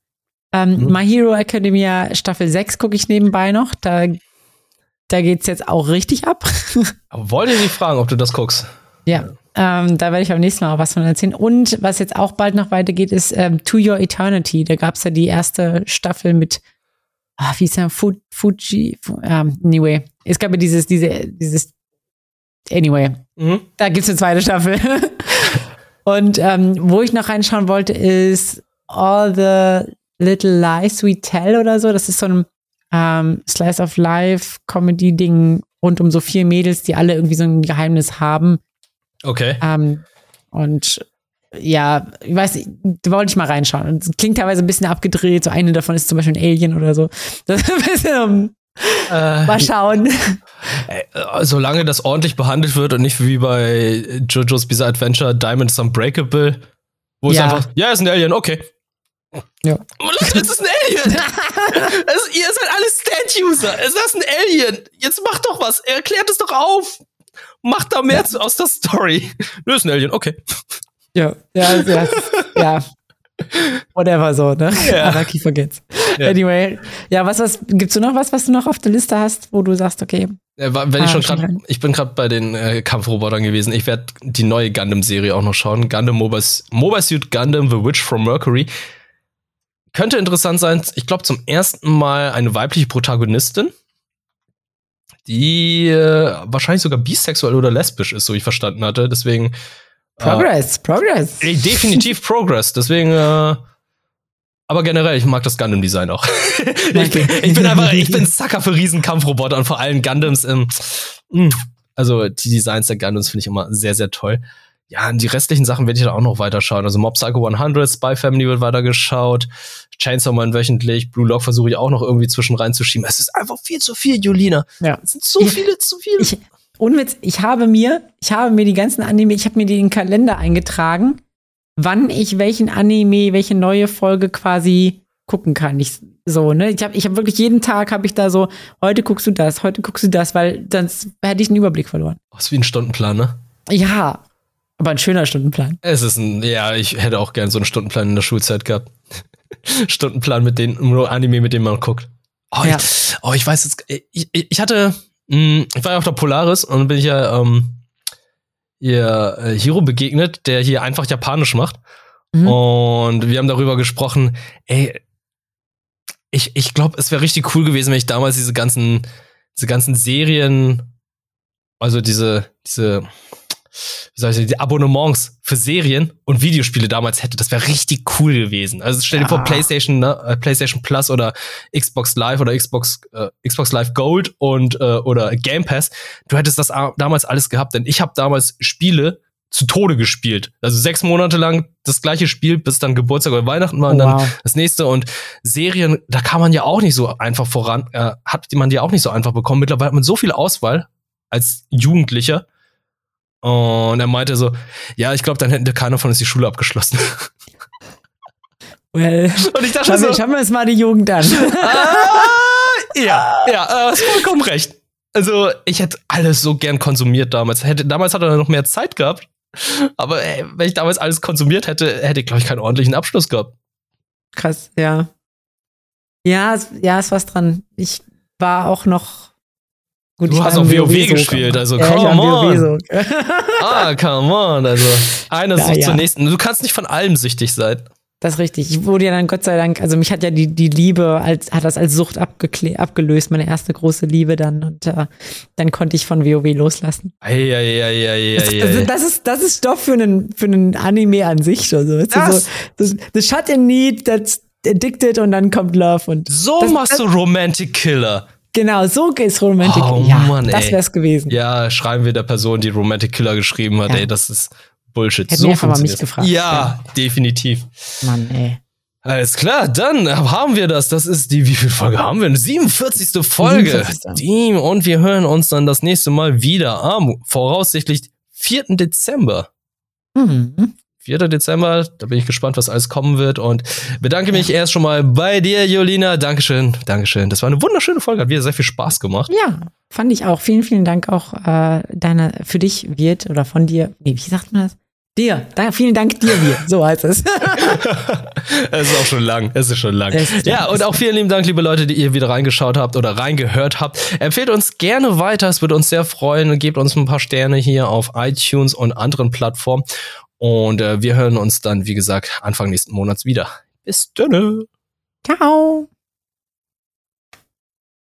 Ähm, mhm. My Hero Academia Staffel 6 gucke ich nebenbei noch. Da, da geht's jetzt auch richtig ab. Wollte ich nicht fragen, ob du das guckst. Ja, ähm, da werde ich beim nächsten Mal auch was von erzählen. Und was jetzt auch bald noch weitergeht, ist ähm, To Your Eternity. Da gab's ja die erste Staffel mit ah, wie ist der, Fuji, ähm, anyway. Es gab ja dieses, diese, dieses, anyway. Mhm. Da gibt's eine zweite Staffel. Und ähm, wo ich noch reinschauen wollte, ist All the Little Lies We Tell oder so. Das ist so ein ähm, Slice of Life Comedy-Ding rund um so vier Mädels, die alle irgendwie so ein Geheimnis haben. Okay. Ähm, und ja, ich weiß nicht, da wollte ich mal reinschauen. Es klingt teilweise ein bisschen abgedreht. So eine davon ist zum Beispiel ein Alien oder so. Das ist ein bisschen, um, äh, mal schauen. Äh, solange das ordentlich behandelt wird und nicht wie bei JoJo's Bizarre Adventure Diamond is Unbreakable, wo ja. es einfach, ja, ist ein Alien, okay. Ja. Leute, es ist ein Alien! es, ihr seid alle Stand-User. Es ist ein Alien. Jetzt macht doch was. Erklärt es doch auf. Macht da mehr ja. aus der Story. Nö, ist ein Alien, okay. Ja, ja, ja. ja. Whatever so, ne? Ja. Anarchy forgets. Ja. Anyway, ja, was, was, gibt's du noch was, was du noch auf der Liste hast, wo du sagst, okay, wa- wenn Ah, ich schon gerade, ich bin gerade bei den äh, Kampfrobotern gewesen. Ich werde die neue Gundam-Serie auch noch schauen. Gundam Mobile, Mobile Suit Gundam The Witch from Mercury. Könnte interessant sein. Ich glaube zum ersten Mal eine weibliche Protagonistin, die äh, wahrscheinlich sogar bisexuell oder lesbisch ist, so ich verstanden hatte. Deswegen äh, Progress, Progress. Ey, definitiv Progress. Deswegen, äh, aber generell, ich mag das Gundam-Design auch. ich, bin, ich bin einfach, ich bin Sucker für Riesenkampfroboter und vor allem Gundams. Ähm, also die Designs der Gundams finde ich immer sehr, sehr toll. Ja, und die restlichen Sachen werde ich dann auch noch weiterschauen. Also Mob Psycho 100, Spy Family wird weitergeschaut. Chainsaw Man wöchentlich, Blue Lock versuche ich auch noch irgendwie zwischen reinzuschieben. Es ist einfach viel zu viel, Julina. Ja. Es sind so Ich- viele zu viele. Ich, Unwitz, ich habe mir, ich habe mir die ganzen Anime, ich habe mir den Kalender eingetragen, wann ich welchen Anime, welche neue Folge quasi gucken kann. Ich, so, ne? Ich habe ich hab wirklich jeden Tag habe ich da so, heute guckst du das, heute guckst du das, weil sonst hätte ich einen Überblick verloren. Oh, ist wie ein Stundenplan, ne? Ja, aber ein schöner Stundenplan. Es ist ein, ja, ich hätte auch gern so einen Stundenplan in der Schulzeit gehabt. Stundenplan mit den, nur Anime, mit dem man guckt. Oh, Ja. ich, oh ich weiß jetzt, ich, ich, hatte, ich war ja auf der Polaris und bin ich ja, ähm, ihr äh, Hiro begegnet, der hier einfach Japanisch macht. Mhm. Und wir haben darüber gesprochen, ey, ich, ich glaube, es wäre richtig cool gewesen, wenn ich damals diese ganzen, diese ganzen Serien, also diese, diese, wie soll ich sagen, die Abonnements für Serien und Videospiele damals hätte. Das wäre richtig cool gewesen. Also stell dir Ja. vor, PlayStation, ne, äh, PlayStation Plus oder Xbox Live oder Xbox, äh, Xbox Live Gold und äh, oder Game Pass. Du hättest das damals alles gehabt, denn ich habe damals Spiele zu Tode gespielt. Also sechs Monate lang das gleiche Spiel, bis dann Geburtstag oder Weihnachten war und Oh, dann wow. das nächste. Und Serien, da kann man ja auch nicht so einfach voran, äh, hat man ja auch nicht so einfach bekommen. Mittlerweile hat man so viel Auswahl als Jugendlicher. Und er meinte so, ja, ich glaube, dann hätten wir keiner von uns die Schule abgeschlossen. Well, Und ich dachte schauen, wir, so, schauen wir uns mal die Jugend an. ah, ja, ja, äh, hast vollkommen recht. Also, ich hätte alles so gern konsumiert damals. Hätte, damals hat er noch mehr Zeit gehabt. Aber ey, wenn ich damals alles konsumiert hätte, hätte ich, glaube ich, keinen ordentlichen Abschluss gehabt. Krass, ja. Ja, es, ja, ist was dran. Ich war auch noch. Gut, Du hast auch WoW gespielt, also ja, come on. Ah, come on. Also, einer Ja, sucht ja. zur nächsten. Du kannst nicht von allem süchtig sein. Das ist richtig. Ich wurde ja dann Gott sei Dank, also mich hat ja die, die Liebe als, hat das als Sucht abgelöst, meine erste große Liebe dann. Und äh, dann konnte ich von WoW loslassen. Das, Eieieiei. das, ist, das ist Stoff für einen, für einen Anime an sich. Also, Das- so, das, das Shut in Need, that's addicted und dann kommt Love. Und So das, machst du Romantic Killer. Genau, so ist Romantic. Oh, ja, Mann, das wär's gewesen. Ja, schreiben wir der Person, die Romantic Killer geschrieben hat, Ja. ey, das ist Bullshit. Hätten so einfach mal mich gefragt, Ja, definitiv. Mann, ey. Alles klar, dann haben wir das. Das ist die, wie viel Folge haben wir? Eine 47. Folge. 47.. Die, und wir hören uns dann das nächste Mal wieder am voraussichtlich 4. Dezember. Mhm. 4. Dezember, da bin ich gespannt, was alles kommen wird und bedanke mich erst schon mal bei dir, Jolina. Dankeschön, Dankeschön. Das war eine wunderschöne Folge, hat wieder sehr viel Spaß gemacht. Ja, fand ich auch. Vielen, vielen Dank auch äh, deiner, für dich wird oder von dir. Nee, wie sagt man das? Dir. Da, vielen Dank dir, wir. So heißt es. Es ist auch schon lang. Es ist schon lang. Ist lang. Ja, und auch vielen lieben Dank, liebe Leute, die ihr wieder reingeschaut habt oder reingehört habt. Empfehlt uns gerne weiter. Es würde uns sehr freuen. Gebt uns ein paar Sterne hier auf iTunes und anderen Plattformen. Und äh, wir hören uns dann, wie gesagt, Anfang nächsten Monats wieder. Bis dann. Ciao.